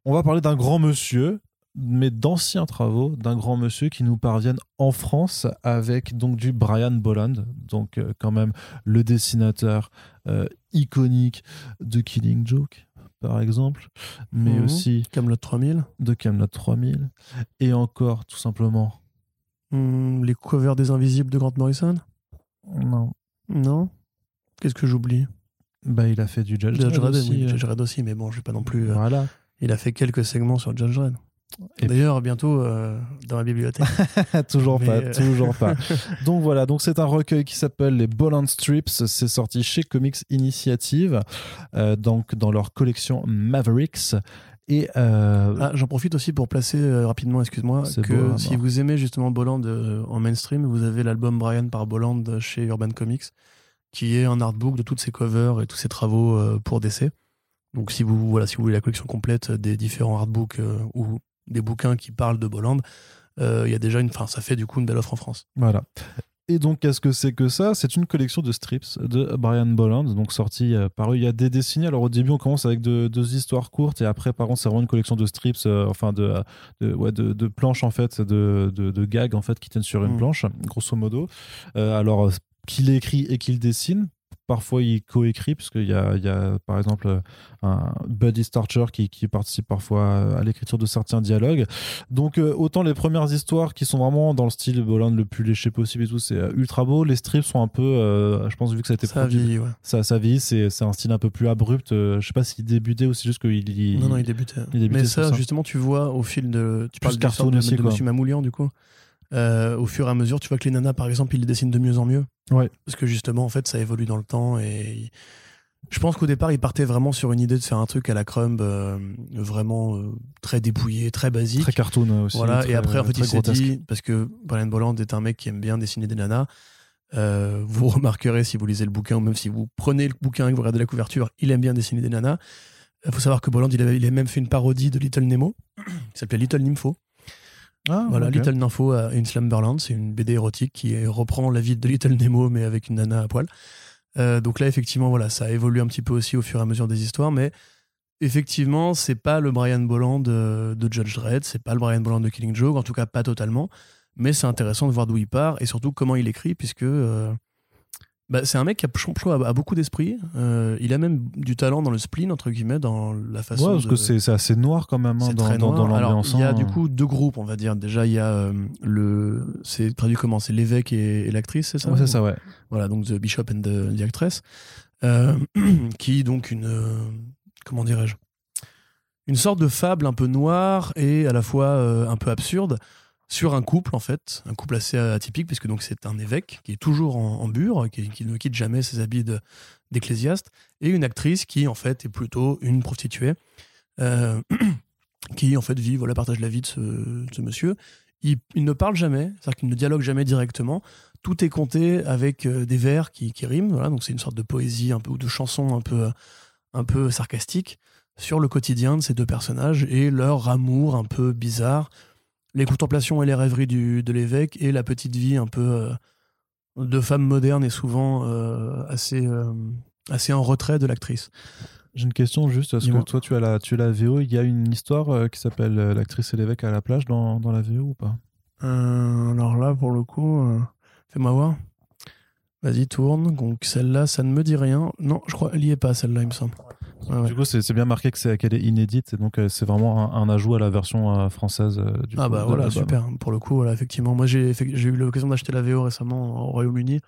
On va parler d'un grand monsieur, mais d'anciens travaux d'un grand monsieur qui nous parviennent en France avec donc du Brian Bolland, donc euh, quand même le dessinateur euh, iconique de Killing Joke par exemple, mais Mhm. aussi Camelot 3000, de Camelot 3000 et encore tout simplement Hmm, les covers des Invisibles de Grant Morrison? Non Non? Qu'est-ce que j'oublie? Bah, il a fait du Judge, Judge Dredd aussi, oui, euh. Judge Dredd aussi, mais bon, je vais pas non plus. euh, Voilà. Il a fait quelques segments sur Judge Dredd. D'ailleurs, bientôt euh, dans ma bibliothèque. toujours Mais, pas, euh, toujours pas. Donc voilà, donc c'est un recueil qui s'appelle les Bolland Strips. C'est sorti chez Comics Initiative, euh, donc dans leur collection Mavericks. Et Ah, J'en profite aussi pour placer rapidement, excuse-moi, que beau, hein, si non. vous aimez justement Bolland en mainstream, vous avez l'album Brian par Bolland chez Urban Comics, qui est un artbook de toutes ses covers et tous ses travaux pour DC. Donc si vous, voilà, si vous voulez la collection complète des différents artbooks euh, ou des bouquins qui parlent de Bolland, euh, il y a déjà une, enfin, ça fait du coup une belle offre en France. Voilà. Et donc, qu'est-ce que c'est que ça? C'est une collection de strips de Brian Bolland, donc sortie euh, par eux il y a des décennies. Alors, au début, on commence avec de- deux histoires courtes, et après, par contre, c'est vraiment une collection de strips, euh, enfin, de, de, ouais, de, de planches, en fait, de, gags, en fait, qui tiennent sur une Mm. planche, grosso modo. Euh, alors, qu'il écrit et qu'il dessine. Parfois, il coécrit, puisqu'il y a, il y a, par exemple, un Buddy Starcher qui, qui participe parfois à l'écriture de certains dialogues. Donc euh, autant les premières histoires qui sont vraiment dans le style Bolland le plus léché possible et tout, c'est euh, ultra beau. Les strips sont un peu, euh, je pense vu que ça a été Ça produit, vieillit, ouais. ça, ça vieillit, c'est c'est un style un peu plus abrupt. Euh, je sais pas s'il débutait ou c'est juste qu'il il- Non, non, il débutait. il débutait Mais ça, ça. justement, tu vois au fil de. Tu Plus parles de, aussi, de quoi. Monsieur Mamoulian, du coup. Euh, au fur et à mesure, tu vois que les nanas, par exemple, ils les dessinent de mieux en mieux. Ouais. Parce que justement, en fait, ça évolue dans le temps. Et je pense qu'au départ, ils partaient vraiment sur une idée de faire un truc à la Crumb, euh, vraiment euh, très dépouillé, très basique. très cartoon aussi. Voilà, très- et après, en fait, il s'est dit, parce que Brian Bolland est un mec qui aime bien dessiner des nanas, euh, vous remarquerez si vous lisez le bouquin, ou même si vous prenez le bouquin et que vous regardez la couverture, il aime bien dessiner des nanas. Il faut savoir que Bolland, il, avait, il a même fait une parodie de Little Nemo, qui s'appelait Little Nympho. Ah, Voilà, ok. Little Nympho à une Slumberland, c'est une BD érotique qui reprend la vie de Little Nemo, mais avec une nana à poil. Euh, donc là, effectivement, voilà, ça évolue un petit peu aussi au fur et à mesure des histoires, mais effectivement, c'est pas le Brian Bolland de, de Judge Dredd, c'est pas le Brian Bolland de Killing Joke, en tout cas pas totalement, mais c'est intéressant de voir d'où il part et surtout comment il écrit, puisque euh, bah, c'est un mec qui a, a, a beaucoup d'esprit. Euh, il a même du talent dans le spleen, entre guillemets, dans la façon Ouais, parce de- que c'est assez noir quand même hein, dans, dans, dans l'ambiance. il y a hein. du coup deux groupes, on va dire. Déjà, il y a euh, le. C'est traduit comment? C'est l'évêque et, et l'actrice, c'est ça? Ouais, c'est ça, ouais. Voilà, donc The Bishop and the, the Actress. Euh, qui, donc, une. comment dirais-je? Une sorte de fable un peu noire et à la fois un peu absurde sur un couple, en fait. Un couple assez atypique, puisque donc c'est un évêque qui est toujours en, bure, qui, ne quitte jamais ses habits de- d'ecclésiaste, et une actrice qui, en fait, est plutôt une prostituée. Euh, qui en fait vit, voilà, partage la vie de ce, monsieur. Il, il ne parle jamais, c'est-à-dire qu'il ne dialogue jamais directement. Tout est compté avec euh, des vers qui, qui riment, voilà, donc c'est une sorte de poésie un peu ou de chanson un peu, un peu sarcastique sur le quotidien de ces deux personnages et leur amour un peu bizarre, les contemplations et les rêveries du, de l'évêque et la petite vie un peu euh, de femme moderne et souvent euh, assez, euh, assez en retrait de l'actrice. J'ai une question juste, parce que toi tu as la, tu as la VO, il y a une histoire qui s'appelle L'actrice et l'évêque à la plage dans, dans la VO ou pas? Alors là, pour le coup, fais-moi voir. Vas-y, tourne. Donc celle-là, ça ne me dit rien. Non, je crois qu'elle y est pas, celle-là, il me semble. Ouais. Du coup, c'est bien marqué que c'est qu'elle est inédite, et donc euh, c'est vraiment un, un ajout à la version euh, française euh, du Ah coup, bah voilà, super. Pour le coup, voilà, effectivement. Moi, j'ai eu l'occasion d'acheter la VO récemment au Royaume-Uni.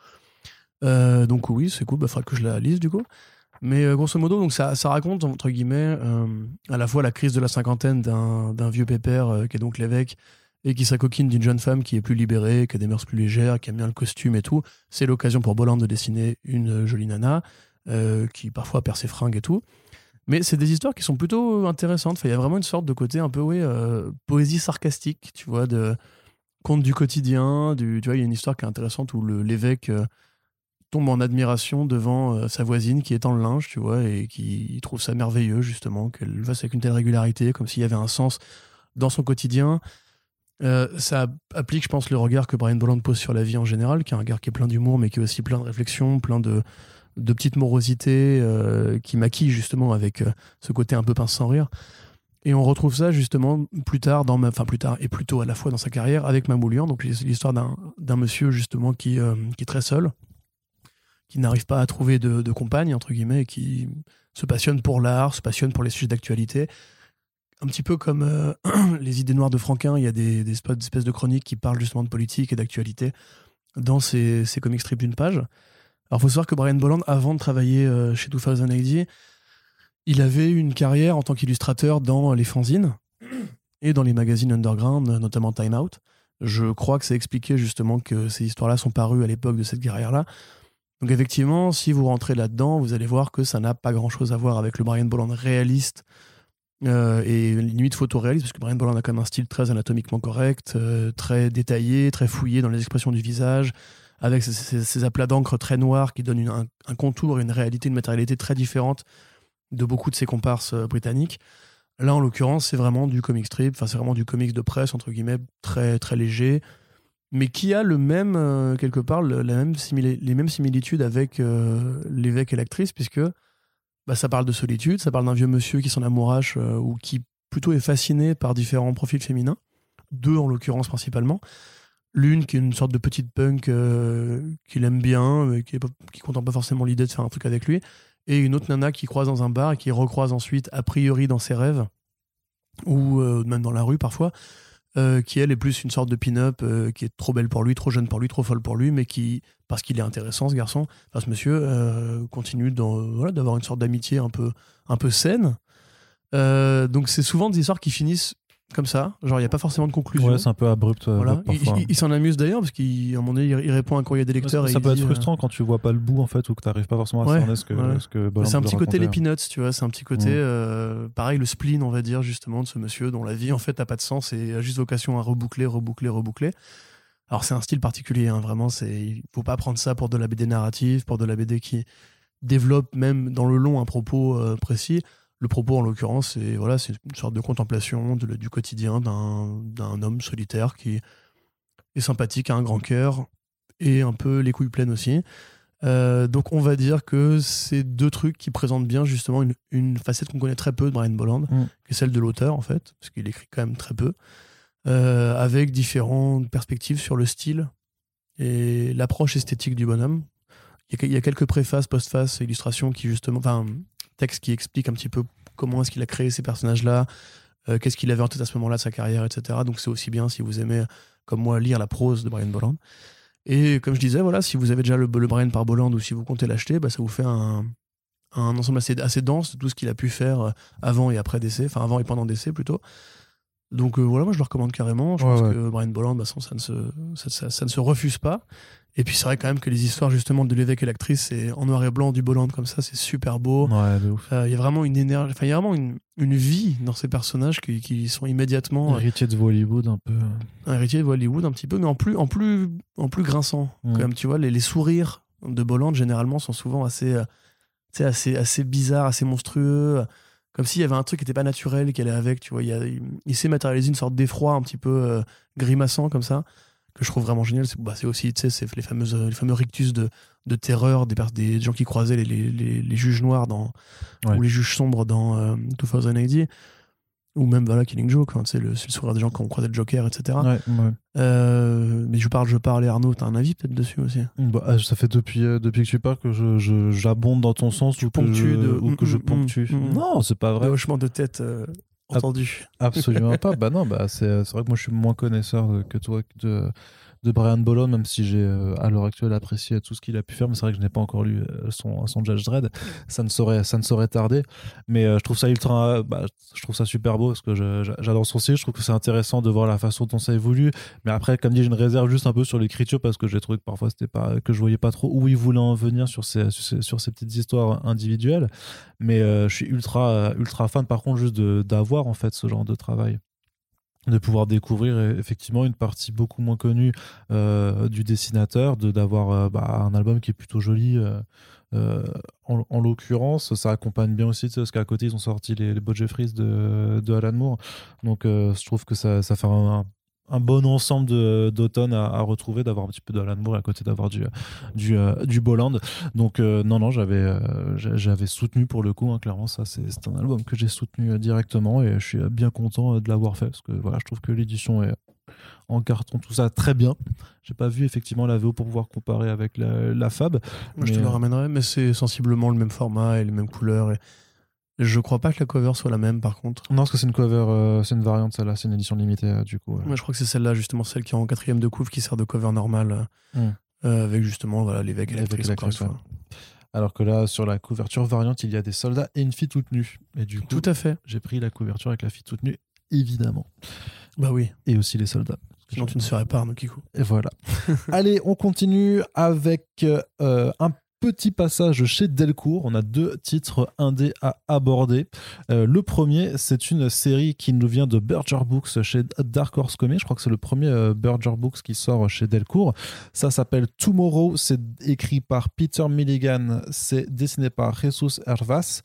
donc oui, c'est cool, il bah, faudra que je la lise du coup. Mais grosso modo, donc ça, ça raconte, entre guillemets, à la fois la crise de la cinquantaine d'un vieux pépère qui est donc l'évêque et qui s'acoquine d'une jeune femme qui est plus libérée, qui a des mœurs plus légères, qui aime bien le costume et tout. C'est l'occasion pour Bolland de dessiner une jolie nana qui parfois perd ses fringues et tout. Mais c'est des histoires qui sont plutôt intéressantes. Il y a vraiment une sorte de côté un peu, oui, euh, poésie sarcastique, tu vois, de conte du quotidien. Tu vois, il y a une histoire qui est intéressante où l'évêque euh, tombe en admiration devant euh, sa voisine qui étend le linge, tu vois, et qui trouve ça merveilleux, justement, qu'elle fasse avec une telle régularité, comme s'il y avait un sens dans son quotidien. ça applique, je pense, le regard que Brian Bolland pose sur la vie en général, qui est un regard qui est plein d'humour, mais qui est aussi plein de réflexion, plein de, de petites morosités euh, qui maquillent justement avec euh, ce côté un peu pince sans rire. Et on retrouve ça justement plus tard, dans enfin plus tard et plutôt à la fois dans sa carrière avec Mamoulian. Donc l'histoire d'un monsieur justement qui, euh, qui est très seul, qui n'arrive pas à trouver de, compagne entre guillemets, et qui se passionne pour l'art, se passionne pour les sujets d'actualité. Un petit peu comme les idées noires de Franquin, il y a des, des, espèces de chroniques qui parlent justement de politique et d'actualité dans ces, ces comic strips d'une page. Alors, il faut savoir que Brian Bolland, avant de travailler euh, chez 2080, il avait une carrière en tant qu'illustrateur dans les fanzines et dans les magazines underground, notamment Time Out. Je crois que c'est expliqué justement que ces histoires-là sont parues à l'époque de cette carrière-là. Donc effectivement, si vous rentrez là-dedans, vous allez voir que ça n'a pas grand-chose à voir avec le Brian Bolland réaliste euh, et limite photoréaliste, parce que Brian Bolland a quand même un style très anatomiquement correct, euh, très détaillé, très fouillé dans les expressions du visage, avec ces, aplats d'encre très noirs qui donnent un, un, contour, une réalité, une matérialité très différente de beaucoup de ces comparses euh, britanniques. Là, en l'occurrence, c'est vraiment du comic strip, enfin, c'est vraiment du comics de presse, entre guillemets, très, très léger, mais qui a le même, euh, quelque part, les mêmes similitudes avec euh, l'évêque et l'actrice, puisque bah, ça parle de solitude, ça parle d'un vieux monsieur qui s'en amourache ou qui plutôt est fasciné par différents profils féminins, deux en l'occurrence principalement. L'une qui est une sorte de petite punk euh, qu'il aime bien, mais qui, est qui contente pas forcément l'idée de faire un truc avec lui. Et une autre nana qui croise dans un bar et qui recroise ensuite, a priori, dans ses rêves, ou euh, même dans la rue parfois, euh, qui elle est plus une sorte de pin-up qui est trop belle pour lui, trop jeune pour lui, trop folle pour lui, mais qui, parce qu'il est intéressant ce garçon, ce monsieur, continue d'avoir une sorte d'amitié un peu, un peu saine. donc c'est souvent des histoires qui finissent comme ça. Genre, il n'y a pas forcément de conclusion. Ouais, c'est un peu abrupt. Euh, voilà. Il, s'en amuse d'ailleurs, parce qu'à un moment donné, il, répond à un courrier des lecteurs. Ça, peut être frustrant euh, quand tu vois pas le bout, en fait, ou que tu n'arrives pas forcément à cerner ce que, ce que C'est un petit côté les peanuts, tu vois. C'est un petit côté, euh, pareil, le spleen, on va dire, justement, de ce monsieur dont la vie, en fait, n'a pas de sens et a juste vocation à reboucler, reboucler, reboucler. Alors, c'est un style particulier, hein, vraiment. Il faut pas prendre ça pour de la BD narrative, pour de la BD qui développe même dans le long un propos précis. Le propos, en l'occurrence, c'est voilà, c'est une sorte de contemplation du quotidien d'un homme solitaire qui est sympathique, a un grand cœur et un peu les couilles pleines aussi. Euh, donc on va dire que c'est deux trucs qui présentent bien justement une, facette qu'on connaît très peu de Brian Bolland, mm. qui est celle de l'auteur en fait, parce qu'il écrit quand même très peu, euh, avec différentes perspectives sur le style et l'approche esthétique du bonhomme. Il y, a, il y a quelques préfaces, postfaces, illustrations qui justement, enfin texte qui explique un petit peu comment est-ce qu'il a créé ces personnages-là, euh, qu'est-ce qu'il avait en tête à ce moment-là de sa carrière, etc. Donc c'est aussi bien si vous aimez, comme moi, lire la prose de Brian Bolland. Et comme je disais, voilà, si vous avez déjà le, Brian par Bolland ou si vous comptez l'acheter, bah, ça vous fait un, un ensemble assez, assez dense de tout ce qu'il a pu faire euh, avant et après DC, enfin avant et pendant DC plutôt. Donc euh, voilà, moi je le recommande carrément. Je pense que Brian Bolland, bah, ça, ne se, ça, ça, ne se refuse pas. Et puis c'est vrai quand même que les histoires justement de l'évêque et l'actrice, c'est en noir et blanc du Bolland comme ça, c'est super beau. Euh, il y a vraiment une énergie, enfin il y a vraiment une, une, vie dans ces personnages qui, qui sont immédiatement. Euh, héritier de Hollywood un peu. Un héritier de Hollywood un petit peu, mais en plus, en plus, en plus grinçant. Quand même, tu vois, les, les, sourires de Bolland généralement sont souvent assez, assez, assez bizarres, assez monstrueux. Comme s'il y avait un truc qui n'était pas naturel, qui allait avec, tu vois. Il, il, s'est matérialisé une sorte d'effroi un petit peu grimaçant comme ça que je trouve vraiment génial, c'est bah, aussi c'est les, fameuses, les fameux rictus de, de terreur des, des gens qui croisaient les, les, les, juges noirs dans, ou les juges sombres dans euh, 2080 ou même voilà, Killing Joke, hein, le, le sourire des gens quand on croisait le Joker, etc. Euh, mais je parle, je parle, et Arnaud, t'as un avis peut-être dessus aussi? Bah, euh, Ça fait depuis, euh, depuis que tu parles que j'abonde je, dans ton sens ou, que je, ou que je mm, mm, ponctue. Non, c'est pas vrai. Le hochement de tête entendu. Absolument pas. Bah non, bah c'est vrai que moi je suis moins connaisseur que toi de, de Brian Bolland, même si j'ai euh, à l'heure actuelle apprécié tout ce qu'il a pu faire, mais c'est vrai que je n'ai pas encore lu euh, son, son Judge Dredd. Ça ne saurait, ça ne saurait tarder. Mais euh, je trouve ça ultra, bah, je trouve ça super beau parce que j'adore son style. Je trouve que c'est intéressant de voir la façon dont ça évolue. Mais après, comme dit, j'ai une réserve juste un peu sur l'écriture parce que j'ai trouvé que parfois c'était pas, que je voyais pas trop où il voulait en venir sur ces, sur ces, petites histoires individuelles. Mais je suis ultra, ultra fan par contre juste d'avoir en fait ce genre de travail de pouvoir découvrir effectivement une partie beaucoup moins connue euh, du dessinateur, de d'avoir euh, bah, un album qui est plutôt joli. Euh, en, l'occurrence, ça accompagne bien aussi parce qu'à côté ils ont sorti les, les Jeffries de, de Alan Moore, donc je trouve que ça, ça fait un, un bon ensemble d'automne à, retrouver, d'avoir un petit peu d'Alan Moore à côté d'avoir du, du, euh, du Boland. Donc, euh, non, non, j'avais euh, j'avais soutenu pour le coup, hein, clairement, ça, c'est un album que j'ai soutenu directement et je suis bien content de l'avoir fait parce que voilà, je trouve que l'édition est en carton, tout ça très bien. J'ai pas vu effectivement la VO pour pouvoir comparer avec la, Fab. Moi, je te le ramènerai, mais c'est sensiblement le même format et les mêmes couleurs. Et je crois pas que la cover soit la même par contre. Non, parce que c'est une cover, euh, c'est une variante celle-là, c'est une édition limitée euh, du coup. Moi je crois que c'est celle-là justement, celle qui est en quatrième de couve qui sert de cover normale euh, hmm. avec justement voilà, l'évêque électrique. Alors que là, sur la couverture variante, il y a des soldats et une fille toute nue. Et du coup, tout à fait. J'ai pris la couverture avec la fille toute nue, évidemment. Bah oui. Et aussi les soldats. Sinon, tu ne serais pas Arnaud Kikou. Et voilà. Allez, on continue avec un petit passage chez Delcourt. On a deux titres indés à aborder. Euh, le premier, c'est une série qui nous vient de Burger Books chez Dark Horse Comics. Je crois que c'est le premier euh, Burger Books qui sort chez Delcourt. Ça s'appelle Tomorrow. C'est écrit par Peter Milligan. C'est dessiné par Jesus Hervas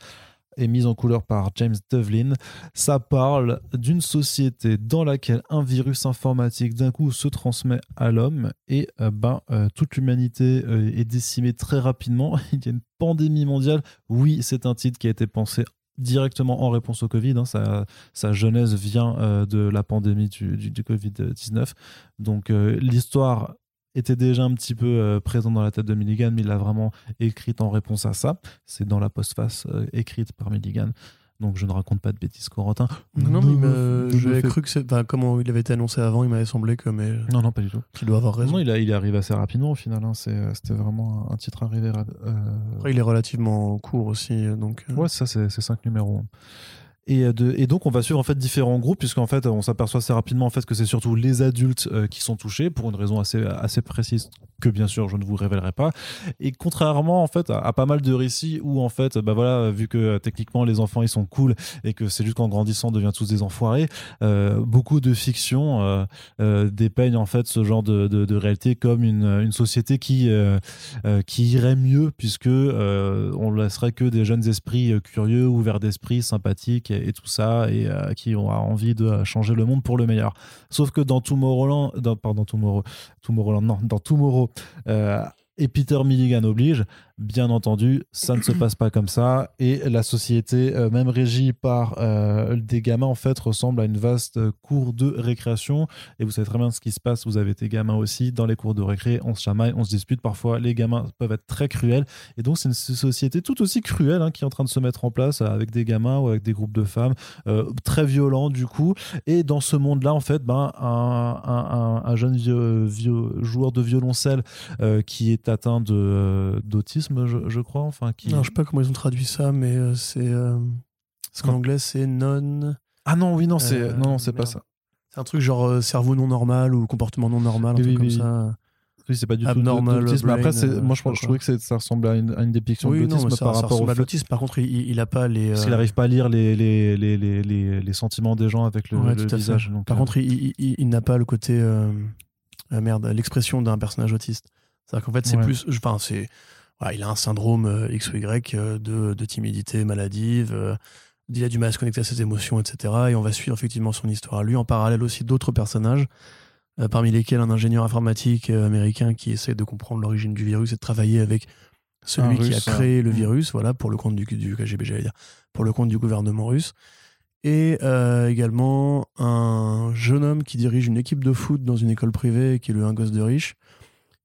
et mise en couleur par James Devlin. Ça parle d'une société dans laquelle un virus informatique d'un coup se transmet à l'homme et euh, ben, euh, toute l'humanité euh, est décimée très rapidement. Il y a une pandémie mondiale. Oui, c'est un titre qui a été pensé directement en réponse au Covid. Hein. Sa, sa, genèse vient de la pandémie du, du, du Covid-19. Donc l'histoire était déjà un petit peu euh, présent dans la tête de Milligan, mais il l'a vraiment écrite en réponse à ça. C'est dans la postface euh, écrite par Milligan. Donc je ne raconte pas de bêtises, Corentin. Non, mais j'avais cru que c'est. Enfin, comment il avait été annoncé avant, il m'avait semblé que. Mais... Non, non, pas du tout. Tu dois avoir raison. Non, il, a, il arrive assez rapidement au final. Hein. Euh, c'était vraiment un titre arrivé. Après, il est relativement court aussi. Donc, Ouais, ça, c'est cinq numéros. Et, de, et, donc on va suivre en fait différents groupes puisqu'en fait on s'aperçoit assez rapidement en fait que c'est surtout les adultes qui sont touchés pour une raison assez assez précise que bien sûr je ne vous révélerai pas. Et contrairement en fait à, pas mal de récits où en fait bah voilà vu que euh, techniquement les enfants ils sont cool et que c'est juste qu'en grandissant on devient tous des enfoirés, euh, beaucoup de fiction euh, dépeignent en fait ce genre de, réalité comme une, une société qui qui irait mieux puisque on laisserait que des jeunes esprits curieux, ouverts d'esprit, sympathiques et, et, tout ça et qui ont envie de changer le monde pour le meilleur. Sauf que dans Tomorrowland, dans, pardon Tomorrow, Tomorrowland, non, dans Tomorrow euh, et Peter Milligan oblige, Bien entendu, ça ne se passe pas comme ça et la société, euh, même régie par euh, des gamins, en fait, ressemble à une vaste cour de récréation. Et vous savez très bien ce qui se passe. Vous avez des gamins aussi dans les cours de récré. On se chamaille, on se dispute. Parfois, les gamins peuvent être très cruels. Et donc, c'est une société tout aussi cruelle hein, qui est en train de se mettre en place avec des gamins ou avec des groupes de femmes euh, très violents du coup. Et dans ce monde-là, en fait, ben, un, un, jeune joueur de violoncelle qui est atteint d'autisme je, crois. Enfin, qui... Non, je sais pas comment ils ont traduit ça, mais euh, c'est. Euh, en anglais, c'est non. Ah non, oui, non, c'est euh, non, c'est pas ça. C'est un truc genre cerveau non normal ou comportement non normal, un truc comme ça. Oui, c'est pas du tout l'autisme. Après, moi, je, je, trouvais que ça ressemblait à une, dépiction de l'autisme par rapport au. l'autisme. Par contre, il, il a pas les. Parce qu'il n'arrive pas à lire les, les, les, les, les, sentiments des gens avec le, visage. Donc, par contre, il, il n'a pas le côté. merde, l'expression d'un personnage autiste. C'est-à-dire qu'en fait, c'est plus. Enfin, c'est il a un syndrome euh, X ou Y euh, de, timidité maladive. Euh, il a du mal à se connecter à ses émotions, etc. Et on va suivre effectivement son histoire. Lui, en parallèle aussi d'autres personnages, parmi lesquels un ingénieur informatique américain qui essaie de comprendre l'origine du virus et de travailler avec celui qui a créé le mm. virus, voilà, pour le compte du, du KGB, j'allais dire, pour le compte du gouvernement russe. Et également un jeune homme qui dirige une équipe de foot dans une école privée, qui est le un gosse de riche,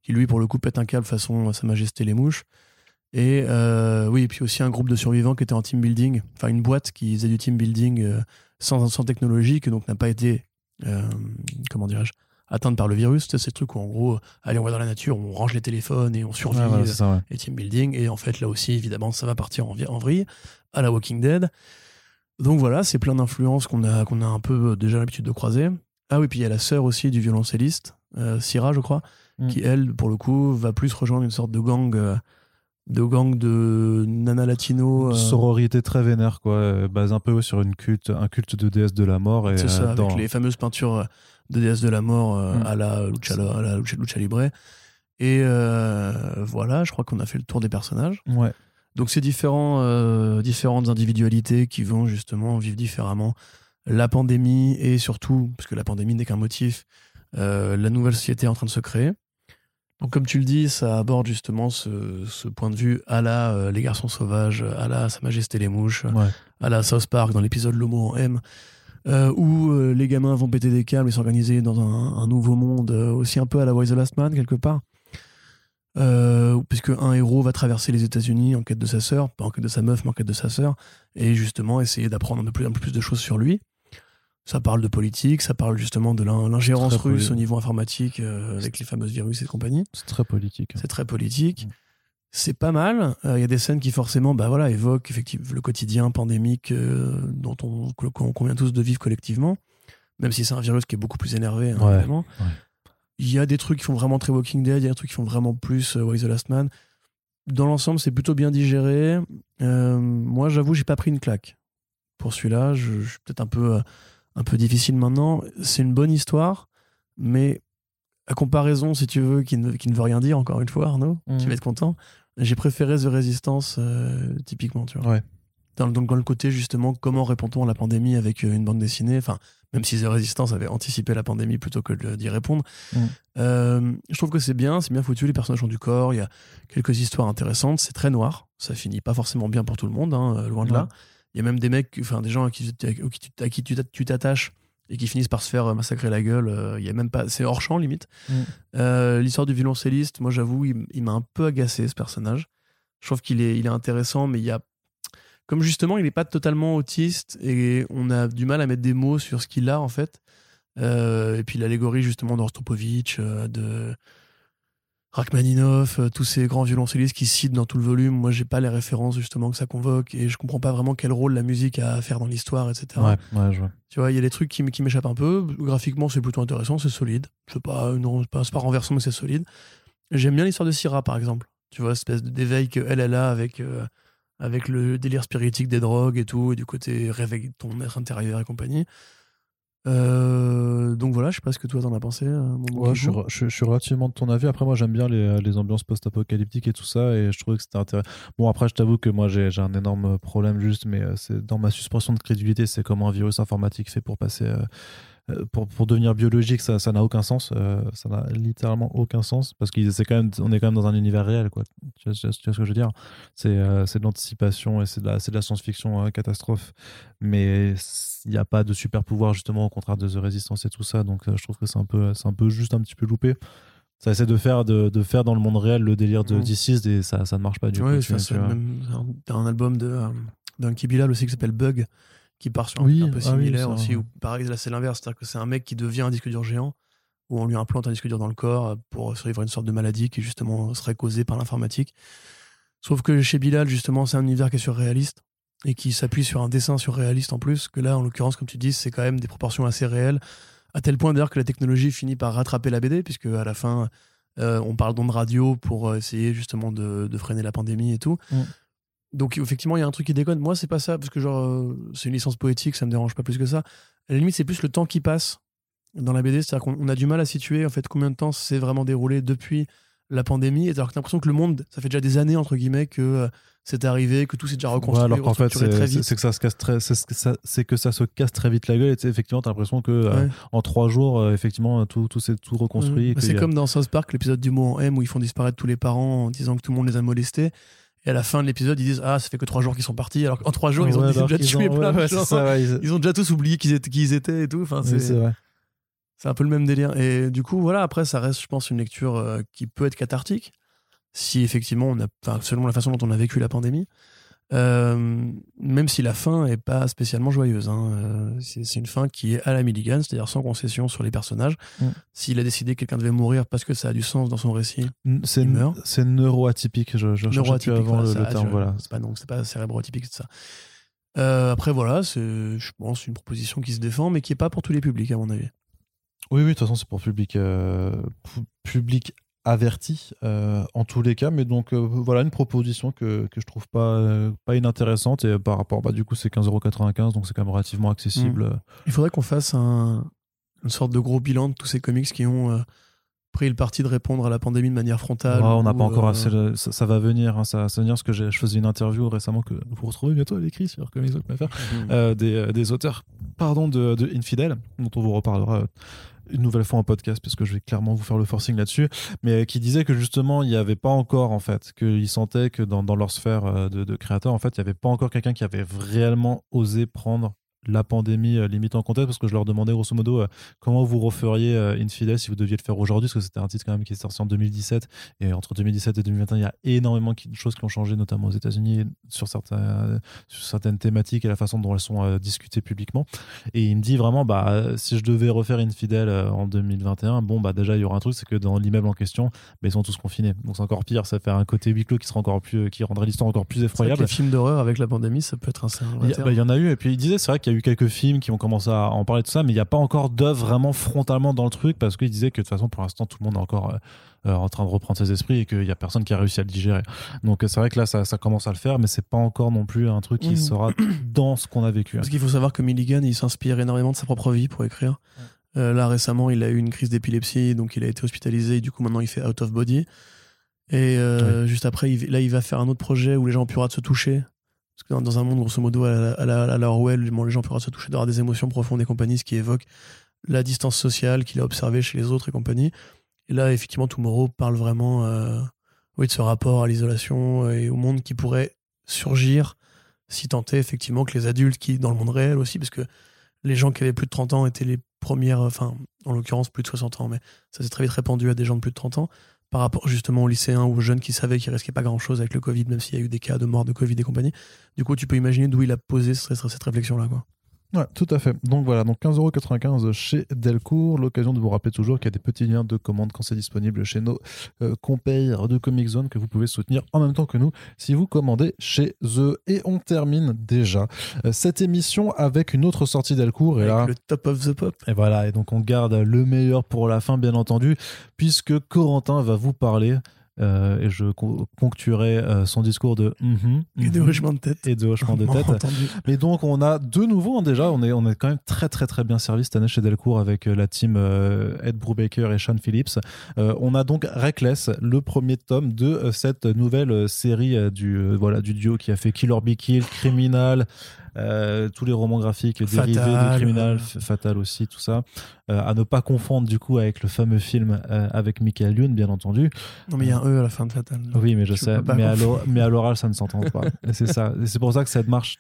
qui lui, pour le coup, pète un câble façon Sa Majesté les Mouches. Et oui, et puis aussi un groupe de survivants qui était en team building, enfin une boîte qui faisait du team building sans, sans technologie, qui donc n'a pas été, comment dirais-je, atteinte par le virus. C'est ces trucs où en gros, allez, on va dans la nature, on range les téléphones et on survit et team building. Et en fait, là aussi, évidemment, ça va partir en, en vrille à la Walking Dead. Donc voilà, c'est plein d'influences qu'on a, qu'on a un peu déjà l'habitude de croiser. Ah oui, puis il y a la sœur aussi du violoncelliste, euh, Syrah, je crois, mm. qui elle, pour le coup, va plus rejoindre une sorte de gang, euh, de gang de nana latino. Euh. Sororité très vénère, quoi, base un peu sur une culte, un culte de déesse de la mort. C'est ça, avec les fameuses peintures de déesse de la mort mm. à la Lucha, à la Lucha Libre. Et voilà, je crois qu'on a fait le tour des personnages. Ouais. Donc c'est différents, différentes individualités qui vont justement vivre différemment la pandémie et surtout, parce que la pandémie n'est qu'un motif, euh, la nouvelle société est en train de se créer. Donc comme tu le dis, ça aborde justement ce, point de vue à la euh, Les Garçons Sauvages, à la Sa Majesté les Mouches, à la South Park dans l'épisode L'Homo en M, euh, où les gamins vont péter des câbles et s'organiser dans un, nouveau monde, aussi un peu à la Why the Last Man quelque part. puisque un héros va traverser les États-Unis en quête de sa sœur, pas en quête de sa meuf, mais en quête de sa sœur, et justement essayer d'apprendre un, un peu plus de choses sur lui. Ça parle de politique, ça parle justement de l'ingérence russe au niveau informatique euh, avec les fameuses virus et compagnie. C'est très politique. C'est très politique. Mm. C'est pas mal. Euh, il y a des scènes qui forcément bah voilà, évoquent effectivement le quotidien pandémique euh, dont on, convient tous de vivre collectivement, même si c'est un virus qui est beaucoup plus énervé. Hein, il y a des trucs qui font vraiment très Walking Dead, il y a des trucs qui font vraiment plus Why the Last Man. Dans l'ensemble, c'est plutôt bien digéré. moi, j'avoue, j'ai pas pris une claque pour celui-là. Je, je suis peut-être un peu un peu difficile maintenant. C'est une bonne histoire, mais à comparaison, si tu veux, qui ne, qui ne veut rien dire, encore une fois, Arnaud, tu mhm. vas être content. J'ai préféré The Resistance, euh, typiquement, tu vois. Ouais. Dans, dans, le côté, justement, comment répond-on à la pandémie avec euh, une bande dessinée? Enfin, même si The Resistance avait anticipé la pandémie plutôt que d'y répondre. Mhm. Euh, je trouve que c'est bien, c'est bien foutu, les personnages ont du corps, il y a quelques histoires intéressantes, c'est très noir, ça finit pas forcément bien pour tout le monde, hein, loin de là. Il y a même des mecs, enfin des gens à qui, à qui tu t'attaches et qui finissent par se faire massacrer la gueule. Euh, il y a même pas, c'est hors champ limite. Mm. Euh, l'histoire du violoncelliste, moi j'avoue, il, m'a un peu agacé ce personnage. Je trouve qu'il est, il est intéressant, mais il y a, comme justement, il n'est pas totalement autiste et on a du mal à mettre des mots sur ce qu'il a en fait. Euh, et puis l'allégorie justement d'Orstopovitch, de Rachmaninoff, euh, tous ces grands violoncellistes qui citent dans tout le volume. Moi, j'ai pas les références justement que ça convoque et je comprends pas vraiment quel rôle la musique a à faire dans l'histoire, etc. Ouais, ouais, je vois. Tu vois, il y a des trucs qui, m'échappent un peu. Graphiquement, c'est plutôt intéressant, c'est solide. C'est pas, pas, pas renversant, mais c'est solide. J'aime bien l'histoire de Syrah, par exemple. Tu vois, espèce d'éveil qu'elle, elle a avec, euh, avec le délire spiritique des drogues et tout, et du côté réveil ton être intérieur et compagnie. Euh, donc voilà, je sais pas ce que toi t'en as pensé. Euh, je, suis relativement de ton avis. Après, moi j'aime bien les, les ambiances post-apocalyptiques et tout ça, et je trouvais que c'était intéressant. Bon, après, je t'avoue que moi j'ai un énorme problème juste, mais euh, c'est dans ma suspension de crédulité, c'est comment un virus informatique fait pour passer pour, pour, devenir biologique, ça n'a aucun sens. Euh, ça n'a littéralement aucun sens parce qu'on est quand même dans un univers réel. Quoi. Tu, vois, ce que je veux dire? C'est euh, de l'anticipation et c'est de la, la science-fiction catastrophe. Mais il n'y a pas de super pouvoir justement au contraire de The Resistance et tout ça. Donc je trouve que c'est un, peu, un peu juste un petit peu loupé. Ça essaie de faire, de, de faire dans le monde réel le délire de mmh. et ça, ça ne marche pas du ouais, coup. Tu, as un album d'un Bilal aussi qui s'appelle Bug qui part sur un oui, un peu ah similaire aussi. Ou pareil, là c'est l'inverse, c'est-à-dire que c'est un mec qui devient un disque dur géant, où on lui implante un disque dur dans le corps euh, pour survivre à une sorte de maladie qui justement serait causée par l'informatique. Sauf que chez Bilal, justement, c'est un univers qui est surréaliste et qui s'appuie sur un dessin surréaliste en plus, que là, en l'occurrence, comme tu dis, c'est quand même des proportions assez réelles, à tel point d'ailleurs que la technologie finit par rattraper la BD, puisque à la fin, euh, on parle d'ondes radio pour essayer justement de, freiner la pandémie et tout. Mm. Donc effectivement, il y a un truc qui déconne. Moi, c'est pas ça, parce que genre, euh, c'est une licence poétique, ça me dérange pas plus que ça. À la limite, c'est plus le temps qui passe dans la BD, c'est-à-dire qu'on a du mal à situer en fait combien de temps s'est vraiment déroulé depuis la pandémie, alors que t'as l'impression que le monde, ça fait déjà des années entre guillemets que euh, c'est arrivé, que tout s'est déjà reconstruit. alors qu'en fait, c'est que ça se casse très, c'est que ça se casse très vite la gueule. Et effectivement, t'as l'impression que euh, en trois jours, effectivement, tout, tout s'est tout reconstruit. C'est comme dans South Park, l'épisode du mot en M où ils font disparaître tous les parents en disant que tout le monde les a molestés. Et à la fin de l'épisode, ils disent Ah, ça fait que trois jours qu'ils sont partis. Alors qu'en trois jours, ils ont, déjà tué plein de gens. ils... ont déjà tous oublié qui ils étaient et tout. Enfin, c'est un peu le même délire. Et du coup, voilà, après, ça reste, je pense, une lecture euh, qui peut être cathartique. si effectivement, on a, selon la façon dont on a vécu la pandémie, euh, même si la fin est pas spécialement joyeuse. Hein. Euh, c'est une fin qui est à la Milligan, c'est-à-dire sans concession sur les personnages. Mm. S'il a décidé que quelqu'un devait mourir parce que ça a du sens dans son récit, c'est il meurt. C'est neuroatypique. Je, je neuroatypique, avant le, terme. Voilà. C'est pas, c'est pas cérébroatypique, c'est ça. Euh, après, voilà, c'est, je pense, une proposition qui se défend, mais qui est pas pour tous les publics, à mon avis. Oui, oui, de toute façon, c'est pour public, public averti euh, en tous les cas mais donc euh, voilà une proposition que, que je trouve pas euh, pas inintéressante et par rapport bah du coup c'est 15,95€ donc c'est quand même relativement accessible mm. il faudrait qu'on fasse un, une sorte de gros bilan de tous ces comics qui ont pris le parti de répondre à la pandémie de manière frontale on n'a pas encore assez ça, va venir hein, ça, va venir parce que je faisais une interview récemment que vous retrouvez bientôt à l'écrit sur comics.fr mm. des, des auteurs pardon de, de Infidèle dont on vous reparlera une nouvelle fois en podcast parce que je vais clairement vous faire le forcing là-dessus, mais qui disait que justement il n'y avait pas encore en fait, qu'ils sentaient que dans, dans, leur sphère euh, de, de créateurs en fait, il n'y avait pas encore quelqu'un qui avait réellement osé prendre la pandémie euh, limite en contexte parce que je leur demandais grosso modo euh, comment vous referiez euh, Infidel si vous deviez le faire aujourd'hui parce que c'était un titre quand même qui est sorti en 2017 et entre 2017 et 2021 il y a énormément de choses qui ont changé notamment aux États-Unis sur, certains, sur certaines thématiques et la façon dont elles sont discutées publiquement. Et il me dit vraiment bah si je devais refaire Infidel en 2021 bon bah déjà il y aura un truc c'est que dans l'immeuble en question bah, ils sont tous confinés. Donc c'est encore pire ça fait un côté huis clos qui sera encore plus qui rendrait l'histoire encore plus effroyable. Les films d'horreur avec la pandémie ça peut être un il y, bah, il y en a eu et puis il disait c'est vrai qu'il y a eu quelques films qui ont commencé à en parler de ça, mais il n'y a pas encore d'œuvre vraiment frontalement dans le truc parce qu'il disait que de toute façon, pour l'instant, tout le monde est encore euh, en train de reprendre ses esprits et qu'il n'y a personne qui a réussi à le digérer. Donc c'est vrai que là, ça, commence à le faire, mais c'est pas encore non plus un truc qui mmh. sera dans ce qu'on a vécu. Parce qu'il faut savoir que Milligan, il s'inspire énormément de sa propre vie pour écrire. Euh, là, récemment, il a eu une crise d'épilepsie, donc il a été hospitalisé et du coup, maintenant, il fait out of body. Et euh, juste après, là, il va faire un autre projet où les gens ont pu de se toucher. Parce que dans un monde, grosso modo, à la, à Orwell, les gens pourraient se toucher d'avoir des émotions profondes et compagnie, ce qui évoque la distance sociale qu'il a observée chez les autres et compagnie. Et là, effectivement, Tomorrow parle vraiment euh, oui, de ce rapport à l'isolation et au monde qui pourrait surgir si tant est effectivement que les adultes qui, dans le monde réel aussi, parce que les gens qui avaient plus de 30 ans étaient les premières, enfin, en l'occurrence plus de 60 ans, mais ça s'est très vite répandu à des gens de plus de 30 ans, par rapport justement aux lycéens ou aux jeunes qui savaient qu'il risquait pas grand chose avec le Covid, même s'il y a eu des cas de mort de Covid et compagnie. Du coup, tu peux imaginer d'où il a posé cette, réflexion-là. Quoi. Ouais, tout à fait. Donc voilà, donc 15,95€ chez Delcourt. L'occasion de vous rappeler toujours qu'il y a des petits liens de commande quand c'est disponible chez nos euh, compères de Comic Zone que vous pouvez soutenir en même temps que nous si vous commandez chez eux. Et on termine déjà euh, cette émission avec une autre sortie Delcourt. Et là, le top of the pop. Et voilà, et donc on garde le meilleur pour la fin, bien entendu, puisque Corentin va vous parler euh, et je ponctuerai euh, son discours de mm et de hochement de tête et de hochement de tête. Mais donc on a de nouveau hein, déjà, on est on est quand même très très très bien servi cette année chez Delcourt avec euh, la team Ed Brubaker et Sean Phillips. on a donc Reckless, le premier tome de cette nouvelle série du voilà du duo qui a fait Kill or Be Kill, Criminal. Euh, tous les romans graphiques dérivés du criminal, Fatal aussi, tout ça. Euh, à ne pas confondre du coup avec le fameux film euh, avec Michael Youn, bien entendu. Non, mais il y a un E à la fin de Fatal. Oui, mais je sais. Mais à l'oral, ça ne s'entend pas. c'est ça. C'est pour ça que cette marche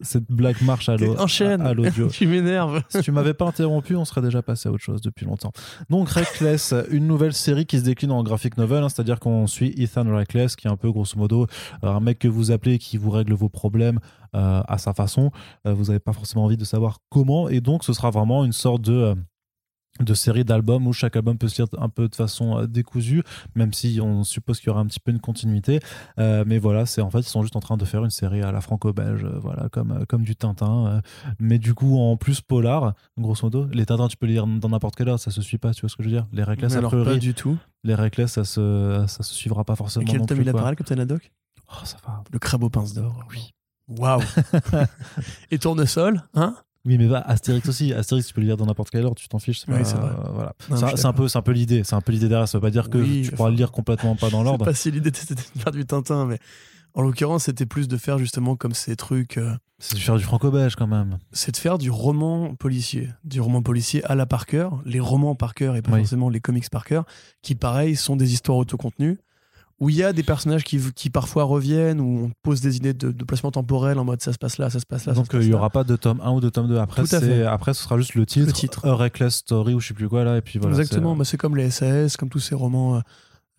cette blague marche à l'audio. tu m'énerves. Si tu m'avais pas interrompu, on serait déjà passé à autre chose depuis longtemps. Donc Reckless, une nouvelle série qui se décline en graphic novel, hein, c'est-à-dire qu'on suit Ethan Reckless, qui est un peu grosso modo un mec que vous appelez, qui vous règle vos problèmes euh, à sa façon. Euh, vous n'avez pas forcément envie de savoir comment, et donc ce sera vraiment une sorte de euh, de séries d'albums où chaque album peut se lire un peu de façon euh, décousue, même si on suppose qu'il y aura un petit peu une continuité. Euh, mais voilà, c'est en fait ils sont juste en train de faire une série à la franco-belge, euh, voilà, comme comme du Tintin, mais du coup en plus polar, grosso modo. Les Tintins, tu peux lire dans n'importe quelle heure, ça se suit pas, tu vois ce que je veux dire Les Reckless, alors pas du tout. Les Reckless, ça se ça se suivra pas forcément. Et quel tome il a parlé, Captain Haddock? Oh, ça va. Le crabe aux pinces d'or. Oui. Waouh Et tournesol, hein? Oui, mais bah, Astérix aussi. Astérix, tu peux le lire dans n'importe quelle heure, tu t'en fiches. Oui, c'est voilà. c'est un peu, c'est un peu l'idée. C'est un peu l'idée derrière. Ça veut pas dire que tu pourras le lire complètement pas dans l'ordre. pas si l'idée c'était de faire du Tintin, mais en l'occurrence, c'était plus de faire justement comme ces trucs. Euh, c'est de faire du franco-belge quand même. C'est de faire du roman policier, du roman policier à la Parker, les romans Parker et pas forcément les comics Parker, qui pareil sont des histoires autocontenues où il y a des personnages qui, qui parfois reviennent, où on pose des idées de, placement temporel en mode ça se passe là, ça se passe là. Donc il n'y aura pas de tome 1 ou de tome 2. Après, après ce sera juste le titre, le titre. A Reckless Story ou je sais plus quoi là. Et puis voilà, Exactement, bah, c'est comme les SAS, comme tous ces romans. Euh,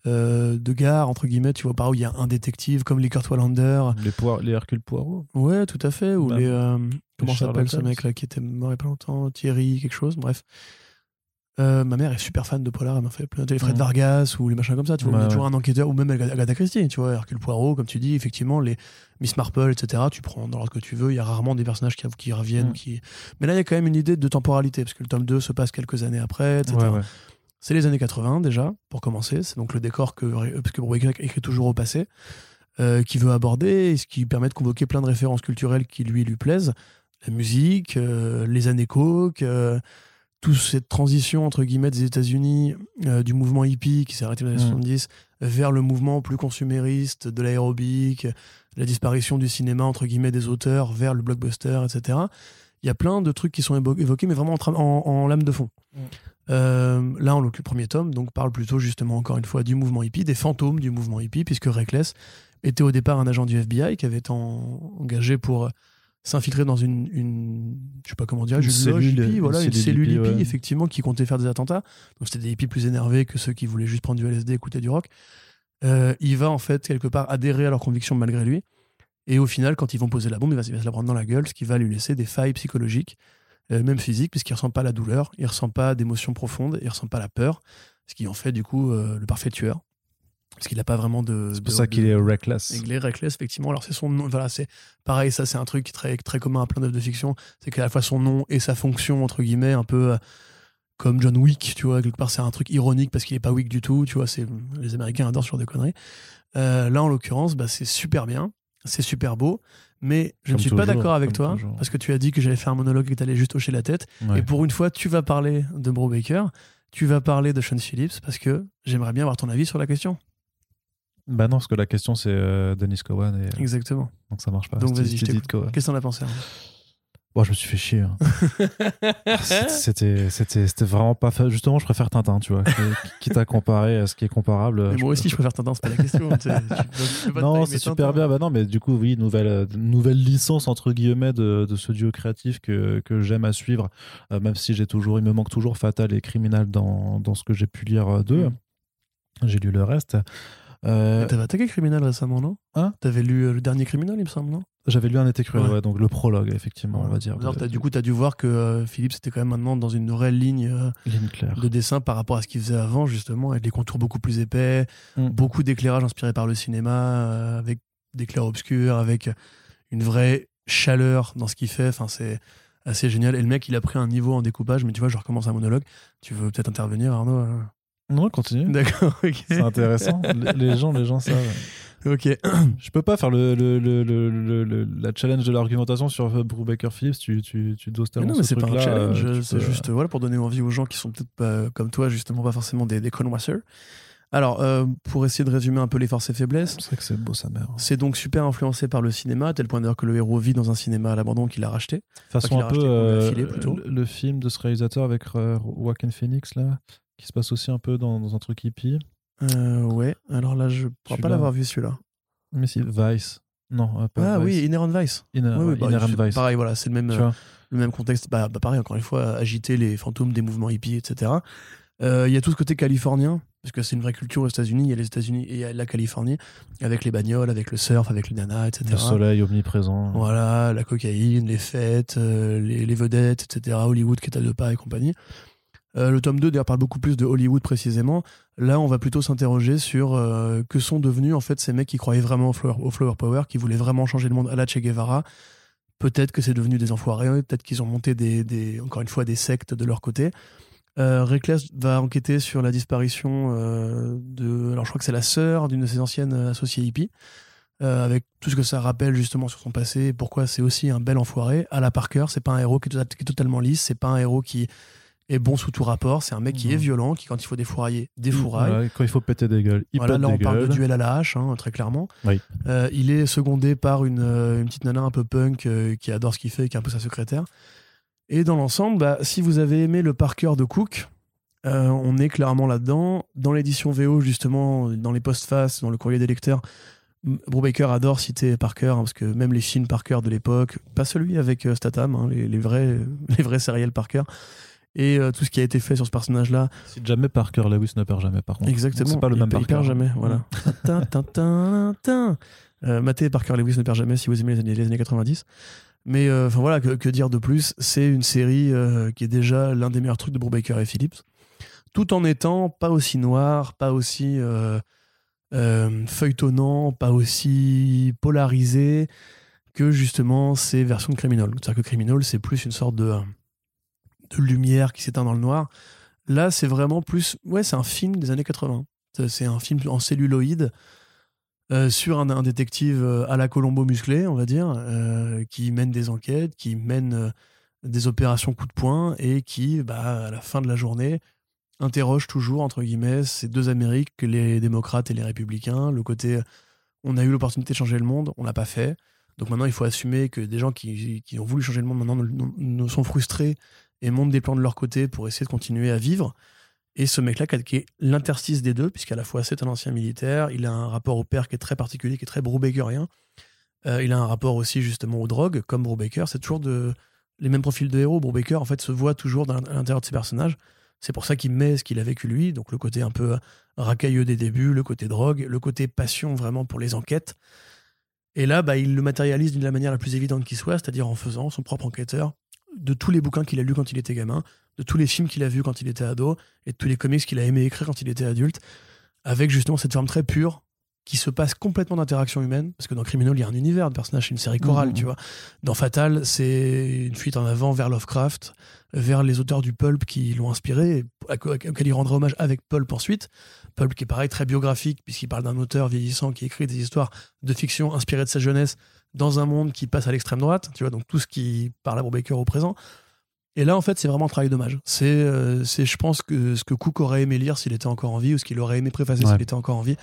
euh, de gare, entre guillemets, tu vois, par où il y a un détective comme les Kurt Wallander. Les, les Hercule Poirot. Ouais, tout à fait. Ou Bah, les. euh, comment s'appelle ce Holmes. mec-là qui était mort il y a pas longtemps Thierry, quelque chose, bref. Euh, ma mère est super fan de Polar, elle m'a fait plein de Fred. Vargas ou les machins comme ça, tu vois. Ouais, toujours ouais. un enquêteur, ou même Agatha Christie, tu vois, Hercule Poirot, comme tu dis, effectivement, les Miss Marple, etc. Tu prends dans l'ordre que tu veux, il y a rarement des personnages qui, qui reviennent. Qui... Mais là, il y a quand même une idée de temporalité, parce que le tome 2 se passe quelques années après, etc. Ouais. C'est les années 80 déjà, pour commencer. C'est donc le décor que, euh, parce que Brubaker écrit toujours au passé, euh, qui veut aborder, et ce qui permet de convoquer plein de références culturelles qui lui lui plaisent. La musique, euh, les années coke, toute cette transition entre guillemets des États-Unis, euh, du mouvement hippie qui s'est arrêté dans les années Mm. 70, vers le mouvement plus consumériste de l'aérobic, la disparition du cinéma entre guillemets des auteurs vers le blockbuster, etc. Il y a plein de trucs qui sont évo- évoqués, mais vraiment en, en- en lame de fond. Euh, là, en l'occurrence, le premier tome donc, parle plutôt justement encore une fois du mouvement hippie, des fantômes du mouvement hippie, puisque Reckless était au départ un agent du FBI qui avait été en- engagé pour euh, s'infiltrer dans une, une- je sais pas comment dire, Une une, loge cellule, hippie, voilà, une cellule cellule hippie, hippie, ouais. effectivement, qui comptait faire des attentats. Donc c'était des hippies plus énervés que ceux qui voulaient juste prendre du LSD, écouter du rock. Euh, il va en fait quelque part adhérer à leurs convictions malgré lui. Et au final, quand ils vont poser la bombe, il va, il va se la prendre dans la gueule, ce qui va lui laisser des failles psychologiques, euh, même physiques, puisqu'il ressent pas la douleur, il ressent pas d'émotions profondes, il ressent pas la peur, ce qui en fait du coup euh, le parfait tueur. Parce qu'il n'a pas vraiment de. C'est pour de- ça qu'il est reckless. il est reckless, effectivement. Alors, c'est son nom. Voilà, c'est pareil, ça, c'est un truc très, très commun à plein d'œuvres de fiction. C'est qu'à la fois son nom et sa fonction, entre guillemets, un peu euh, comme John Wick, tu vois. Quelque part, c'est un truc ironique parce qu'il est pas Wick du tout, tu vois. C'est, les Américains adorent ce genre de conneries. Euh, là, en l'occurrence, bah, c'est super bien. C'est super beau. Mais je ne suis pas d'accord avec toi toujours. parce que tu as dit que j'allais faire un monologue et que tu allais juste hocher la tête. Ouais. Et pour une fois, tu vas parler de Bro Baker. Tu vas parler de Sean Phillips parce que j'aimerais bien avoir ton avis sur la question. Bah non, parce que la question c'est euh, Dennis Cowan et Exactement. donc ça marche pas. Donc, vas-y. Qu'est-ce que t'en as pensé Bon, je me suis fait chier. hein. C'était, c'était, c'était vraiment pas. Justement, je préfère Tintin, tu vois. qui- Quitte à comparer à ce qui est comparable. Mais je moi aussi, je préfère Tintin, c'est pas la question. tu sais, tu peux- tu peux pas Non, c'est Tintin. super bien. Bah non, mais du coup, oui, nouvelle, euh, nouvelle licence entre guillemets de, de ce duo créatif que, que j'aime à suivre, Euh, même si j'ai toujours, il me manque toujours Fatal et Criminal dans, dans ce que j'ai pu lire euh, d'eux. Mm. J'ai lu le reste. Euh, T'avais attaqué Criminal récemment, non? Hein? T'avais lu euh, le dernier Criminal, il me semble, non? J'avais lu un été cruel, Ouais. ouais, donc le prologue, effectivement, on va dire. Alors, Du coup, t'as dû voir que euh, Philippe, c'était quand même maintenant dans une vraie ligne euh, Ligne claire. de dessin par rapport à ce qu'il faisait avant, justement, avec des contours beaucoup plus épais, Mm. beaucoup d'éclairage inspiré par le cinéma, avec des clairs-obscurs, avec une vraie chaleur dans ce qu'il fait. Enfin, c'est assez génial. Et le mec, il a pris un niveau en découpage, mais tu vois, je recommence un monologue. Tu veux peut-être intervenir, Arnaud Non, continue. D'accord, ok. C'est intéressant. les gens, les gens savent. Ok. Je peux pas faire le, le, le, le, la challenge de l'argumentation sur euh, Brubaker Phillips. Tu, tu, tu doses tellement non, mais ce c'est pas un challenge, euh, c'est peux- juste voilà, pour donner envie aux gens qui sont peut-être pas comme toi, justement, pas forcément des, des connoisseurs. Alors, euh, pour essayer de résumer un peu les forces et faiblesses, C'est vrai que c'est beau sa mère. c'est donc super influencé par le cinéma, à tel point d'ailleurs que le héros vit dans un cinéma à l'abandon qu'il a racheté. façon qu'il a un peu racheté, euh, filé, plutôt. le, film de ce réalisateur avec euh, Joaquin Phoenix là qui se passe aussi un peu dans, dans un truc hippie Euh, ouais, alors là, je ne pourrais pas l'avoir vu celui-là. mais si Vice non euh, pas Ah Vice. oui, Inherent Vice. Inner- Oui, bah, Inherent Vice Pareil, voilà, c'est le même, euh, le même contexte. Bah, bah, pareil, encore une fois, agiter les fantômes des mouvements hippies, etc. Euh, Il y a tout ce côté californien, parce que c'est une vraie culture aux États-Unis. Il y a les États-Unis et il y a la Californie, avec les bagnoles, avec le surf, avec les nanas, etc. le soleil omniprésent Voilà, la cocaïne, les fêtes, les, les vedettes, etc. Hollywood qui est à deux pas et compagnie. Euh, le tome 2 d'ailleurs parle beaucoup plus de Hollywood précisément. Là, on va plutôt s'interroger sur euh, que sont devenus en fait ces mecs qui croyaient vraiment au flower, power, qui voulaient vraiment changer le monde à la Che Guevara. Peut-être que c'est devenu des enfoirés, peut-être qu'ils ont monté des, encore une fois des sectes de leur côté. Euh, Reckless va enquêter sur la disparition euh, de, alors je crois que c'est la sœur d'une de ses anciennes associées hippies avec tout ce que ça rappelle justement sur son passé, pourquoi c'est aussi un bel enfoiré. À la Parker, c'est pas un héros qui est, tota- qui est totalement lisse, c'est pas un héros qui est bon sous tout rapport, c'est un mec qui est violent, qui quand il faut défourailler, défouraille. Quand il faut péter des gueules il Voilà, pète là des on parle de gueules. duel à la hache, hein, très clairement. Oui. Euh, il est secondé par une, euh, une petite nana un peu punk euh, qui adore ce qu'il fait, qui est un peu sa secrétaire. Et dans l'ensemble, bah, si vous avez aimé le Parker de Cook, euh, on est clairement là-dedans. Dans l'édition VO, justement, dans les postfaces, dans le courrier des lecteurs, Brubaker adore citer Parker, hein, parce que même les films Parker de l'époque, pas celui avec Statham, hein, les, les vrais, les vrais sériels Parker, et euh, tout ce qui a été fait sur ce personnage-là. Si jamais Parker Lewis ne perd jamais, par contre. Exactement. C'est pas le il, même il Parker. perd jamais, voilà. Tin, tin, tin, tin. Euh, Maté Parker Lewis ne perd jamais si vous aimez les années, les années 90. Mais euh, enfin voilà, que, que dire de plus? C'est une série euh, qui est déjà l'un des meilleurs trucs de Brubaker et Phillips, tout en étant pas aussi noir, pas aussi euh, euh, feuilletonnant, pas aussi polarisé que justement ces versions de Criminal. C'est-à-dire que Criminal, c'est plus une sorte de, euh, de lumière qui s'éteint dans le noir. Là, c'est vraiment plus. Ouais, c'est un film des années 80. C'est- un film en celluloïde euh, sur un, détective euh, à la Colombo musclé, on va dire, euh, qui mène des enquêtes, qui mène des opérations coup de poing et qui, bah, à la fin de la journée, interroge toujours, entre guillemets, ces deux Amériques, que les démocrates et les républicains. Le côté, on a eu l'opportunité de changer le monde, on l'a pas fait. Donc maintenant, il faut assumer que des gens qui, ont voulu changer le monde maintenant nous sont frustrés et montent des plans de leur côté pour essayer de continuer à vivre. Et ce mec-là, qui est l'interstice des deux, puisqu'à la fois c'est un ancien militaire, il a un rapport au père qui est très particulier, qui est très Brubakerien. Euh, il a un rapport aussi justement aux drogues, comme Brubaker. C'est toujours de, les mêmes profils de héros. Brubaker, en fait, se voit toujours dans, à l'intérieur de ses personnages. C'est pour ça qu'il met ce qu'il a vécu lui, donc le côté un peu racailleux des débuts, le côté drogue, le côté passion vraiment pour les enquêtes. Et là, bah, il le matérialise d'une la manière la plus évidente qui soit, c'est-à-dire en faisant son propre enquêteur de tous les bouquins qu'il a lus quand il était gamin, de tous les films qu'il a vus quand il était ado, et de tous les comics qu'il a aimé écrire quand il était adulte, avec justement cette forme très pure qui se passe complètement d'interaction humaine, parce que dans Criminal, il y a un univers de personnages, c'est une série chorale, Mhm. tu vois. Dans Fatal, c'est une fuite en avant vers Lovecraft, vers les auteurs du pulp qui l'ont inspiré, auquel il rendra hommage avec Pulp ensuite. Pulp qui est pareil, très biographique, puisqu'il parle d'un auteur vieillissant qui écrit des histoires de fiction inspirées de sa jeunesse dans un monde qui passe à l'extrême droite, tu vois, donc tout ce qui parle à Brubaker au présent. Et là, en fait, c'est vraiment un travail d'hommage. C'est, euh, c'est, je pense, que ce que Cook aurait aimé lire s'il était encore en vie, ou ce qu'il aurait aimé préfacer Ouais. s'il était encore en vie,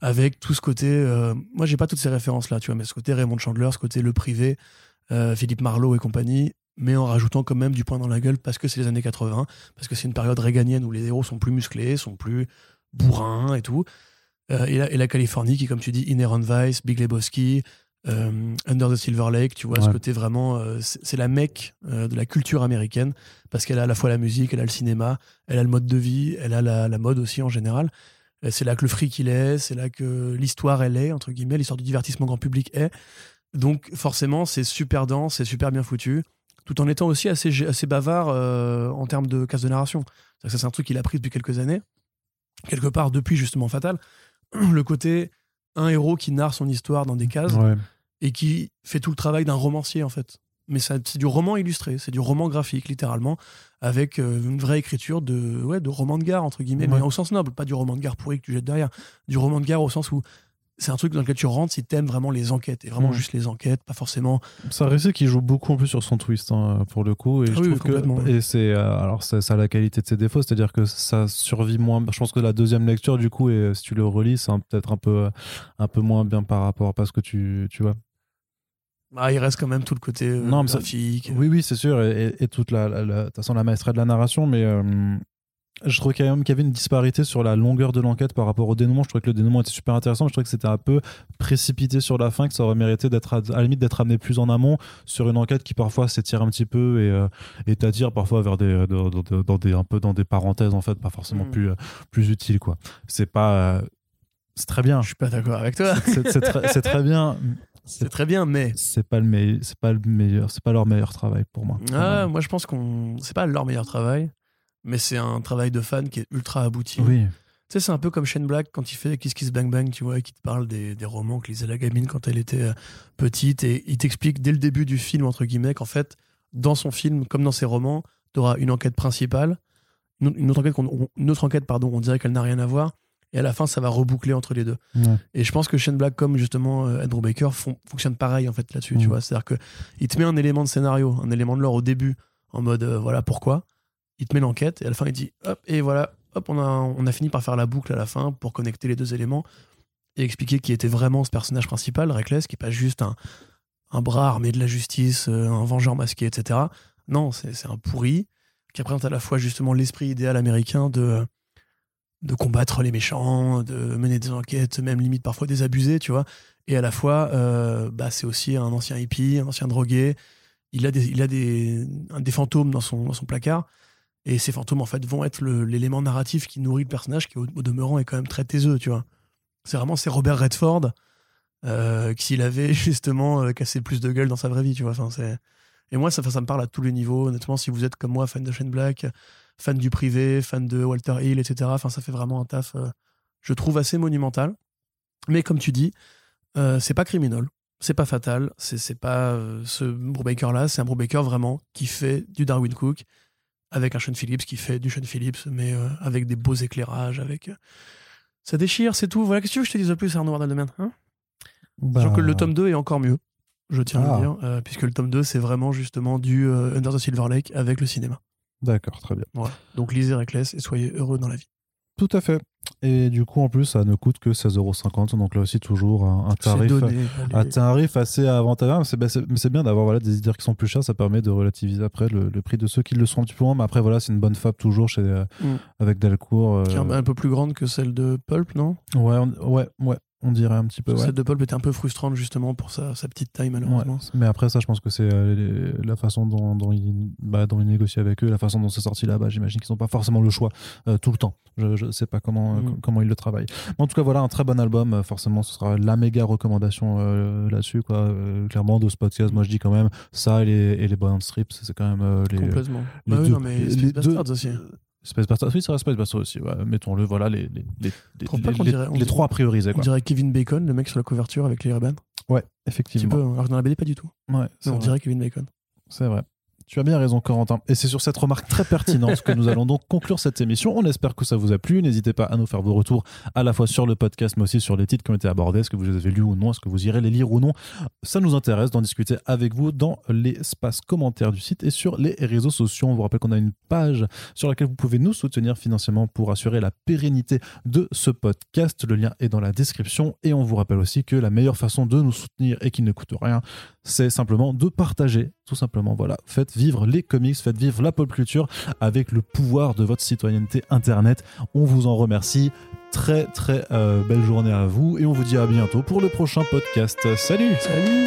avec tout ce côté. euh, moi, j'ai pas toutes ces références-là, tu vois, mais ce côté Raymond Chandler, ce côté Le Privé, euh, Philippe Marlowe et compagnie, mais en rajoutant quand même du poing dans la gueule parce que c'est les années 80, parce que c'est une période réganienne où les héros sont plus musclés, sont plus bourrins et tout. Euh, et, la, et la Californie qui, comme tu dis, Inherent Vice, Big Lebowski, euh, Under the Silver Lake, tu vois, ce côté vraiment, euh, c'est la mecque euh, de la culture américaine parce qu'elle a à la fois la musique, elle a le cinéma, elle a le mode de vie, elle a la, la mode aussi en général. Euh, C'est là que le fric il est, c'est là que l'histoire elle est, entre guillemets, l'histoire du divertissement grand public est. Donc forcément, c'est super dense, c'est super bien foutu, tout en étant aussi assez, assez bavard en termes de casse de narration. Que ça, c'est un truc qu'il a pris depuis quelques années, quelque part depuis justement Fatal. Le côté un héros qui narre son histoire dans des cases Ouais. Et qui fait tout le travail d'un romancier en fait. Mais c'est du roman illustré, c'est du roman graphique littéralement, avec euh, une vraie écriture de, ouais, de roman de gare entre guillemets, Ouais. mais au sens noble, pas du roman de gare pourri que tu jettes derrière, du roman de gare au sens où c'est un truc dans lequel tu rentres si t'aimes vraiment les enquêtes, et vraiment juste les enquêtes, pas forcément C'est un récit qui joue beaucoup en plus sur son twist hein, pour le coup et Ah je oui, trouve que et c'est euh, alors ça, ça a la qualité de ses défauts c'est-à-dire que ça survit moins je pense que la deuxième lecture du coup et si tu le relis c'est peut-être un peu un peu moins bien par rapport à parce que tu tu vois Ah, il reste quand même tout le côté euh, Non, mais ça- graphique. oui oui c'est sûr et, toute la, la, la- façon la maestria de la narration mais euh, je trouvais quand même qu'il y avait une disparité sur la longueur de l'enquête par rapport au dénouement. Je trouvais que le dénouement était super intéressant. mais Je trouvais que c'était un peu précipité sur la fin, que ça aurait mérité d'être à, à la limite d'être amené plus en amont sur une enquête qui parfois s'étire un petit peu et, euh, et t'attire parfois vers des dans, dans- dans des un peu dans des parenthèses en fait, pas forcément Mm. plus euh, plus utiles quoi. C'est pas euh, c'est très bien. Je suis pas d'accord avec toi. C'est c'est très, c'est très bien. C'est très bien, mais C'est pas le meilleur, c'est pas le meilleur, c'est pas leur meilleur travail pour moi. ah, moi je pense qu'on c'est pas leur meilleur travail, mais c'est un travail de fan qui est ultra abouti. oui. Tu sais, c'est un peu comme Shane Black quand il fait Kiss Kiss Bang Bang, tu vois, qui te parle des, des romans que lisait la gamine quand elle était euh, petite. Et il t'explique dès le début du film, entre guillemets, qu'en fait, dans son film, comme dans ses romans, tu auras une enquête principale, une, autre enquête, une autre enquête pardon, on dirait qu'elle n'a rien à voir. Et à la fin, ça va reboucler entre les deux. Ouais. Et je pense que Shane Black, comme justement euh, Andrew Baker, font, fonctionne pareil en fait là-dessus. Tu Mhm. vois, c'est-à-dire que il te met un élément de scénario, un élément de lore au début, en mode euh, voilà pourquoi. Il te met l'enquête et à la fin il dit hop et voilà hop on a on a fini par faire la boucle à la fin pour connecter les deux éléments et expliquer qui était vraiment ce personnage principal, Reckless, qui est pas juste un un bras armé de la justice, euh, un vengeur masqué, etc. Non, c'est c'est un pourri qui représente à la fois justement l'esprit idéal américain de de combattre les méchants, de mener des enquêtes, même limite parfois des abusés, tu vois. Et à la fois, euh, bah, c'est aussi un ancien hippie, un ancien drogué. Il a des, il a des, des fantômes dans son, dans son placard. Et ces fantômes, en fait, vont être l'élément narratif qui nourrit le personnage, qui, au, demeurant, est quand même très taiseux, tu vois. C'est vraiment, c'est Robert Redford, euh, s'il avait justement euh, cassé plus de gueule dans sa vraie vie, tu vois. Enfin. Et moi, ça, ça me parle à tous les niveaux. Honnêtement, si vous êtes comme moi, fan de Shane Black, fan du privé, fan de Walter Hill, etc., enfin, ça fait vraiment un taf, euh, je trouve, assez monumental. Mais comme tu dis, c'est pas criminel, c'est pas fatal, c'est, pas ce Brubaker-là, c'est un Brubaker vraiment qui fait du Darwin Cook, avec un Sean Phillips qui fait du Sean Phillips, mais euh, avec des beaux éclairages, avec. Euh, ça déchire, c'est tout. Voilà, qu'est-ce que tu veux que je te dise de plus, Arnaud Wardaldeman hein? Bah... que le tome 2 est encore mieux, je tiens à le ah. dire, euh, puisque le tome 2, c'est vraiment justement du Under the Silver Lake avec le cinéma. D'accord, très bien. Donc lisez Reckless et soyez heureux dans la vie. Tout à fait. Et du coup, en plus, ça ne coûte que 16,50€. Donc là aussi, toujours un, tarif, un tarif assez avantageux. Mais c'est bien d'avoir voilà, des éditeurs qui sont plus chers. Ça permet de relativiser après le, prix de ceux qui le sont un petit peu moins. Mais après, voilà, c'est une bonne fab toujours chez, euh, mm. avec Delcourt. Euh... Qui est un peu plus grande que celle de Pulp, non? Ouais, ouais, ouais on dirait un petit peu. Cette de Pulp était un peu frustrante justement pour sa, petite taille malheureusement. mais après ça, je pense que c'est euh, la façon dont, dont, il, bah, dont il négocie avec eux, la façon dont c'est sorti là-bas. J'imagine qu'ils n'ont pas forcément le choix euh, tout le temps. Je ne sais pas comment, euh, mm. comment ils le travaillent. en tout cas, voilà, un très bon album. forcément, ce sera la méga recommandation là-dessus. Quoi. clairement, de ce podcast, moi je dis quand même ça et les, et les Strips, c'est quand même les. Complètement. Les, bah deux, non, mais les deux, aussi. Space Bastard, oui, c'est Space Bastard aussi. Mettons-le, voilà, les, les, les, les, les trois à prioriser. Quoi. On dirait Kevin Bacon, le mec sur la couverture avec les Ray-Ban. Ouais, effectivement. Peu, alors que dans la BD, pas du tout. Ouais, on dirait Kevin Bacon. C'est vrai. Tu as bien raison, Corentin. Et c'est sur cette remarque très pertinente que nous allons donc conclure cette émission. On espère que ça vous a plu. N'hésitez pas à nous faire vos retours à la fois sur le podcast, mais aussi sur les titres qui ont été abordés. Est-ce que vous les avez lus ou non? Est-ce que vous irez les lire ou non? Ça nous intéresse d'en discuter avec vous dans l'espace commentaire du site et sur les réseaux sociaux. On vous rappelle qu'on a une page sur laquelle vous pouvez nous soutenir financièrement pour assurer la pérennité de ce podcast. Le lien est dans la description. Et on vous rappelle aussi que la meilleure façon de nous soutenir et qui ne coûte rien, c'est simplement de partager, tout simplement. Voilà, vivre les comics, faites vivre la pop culture avec le pouvoir de votre citoyenneté Internet. On vous en remercie. Très très euh, belle journée à vous et on vous dit à bientôt pour le prochain podcast. Salut Salut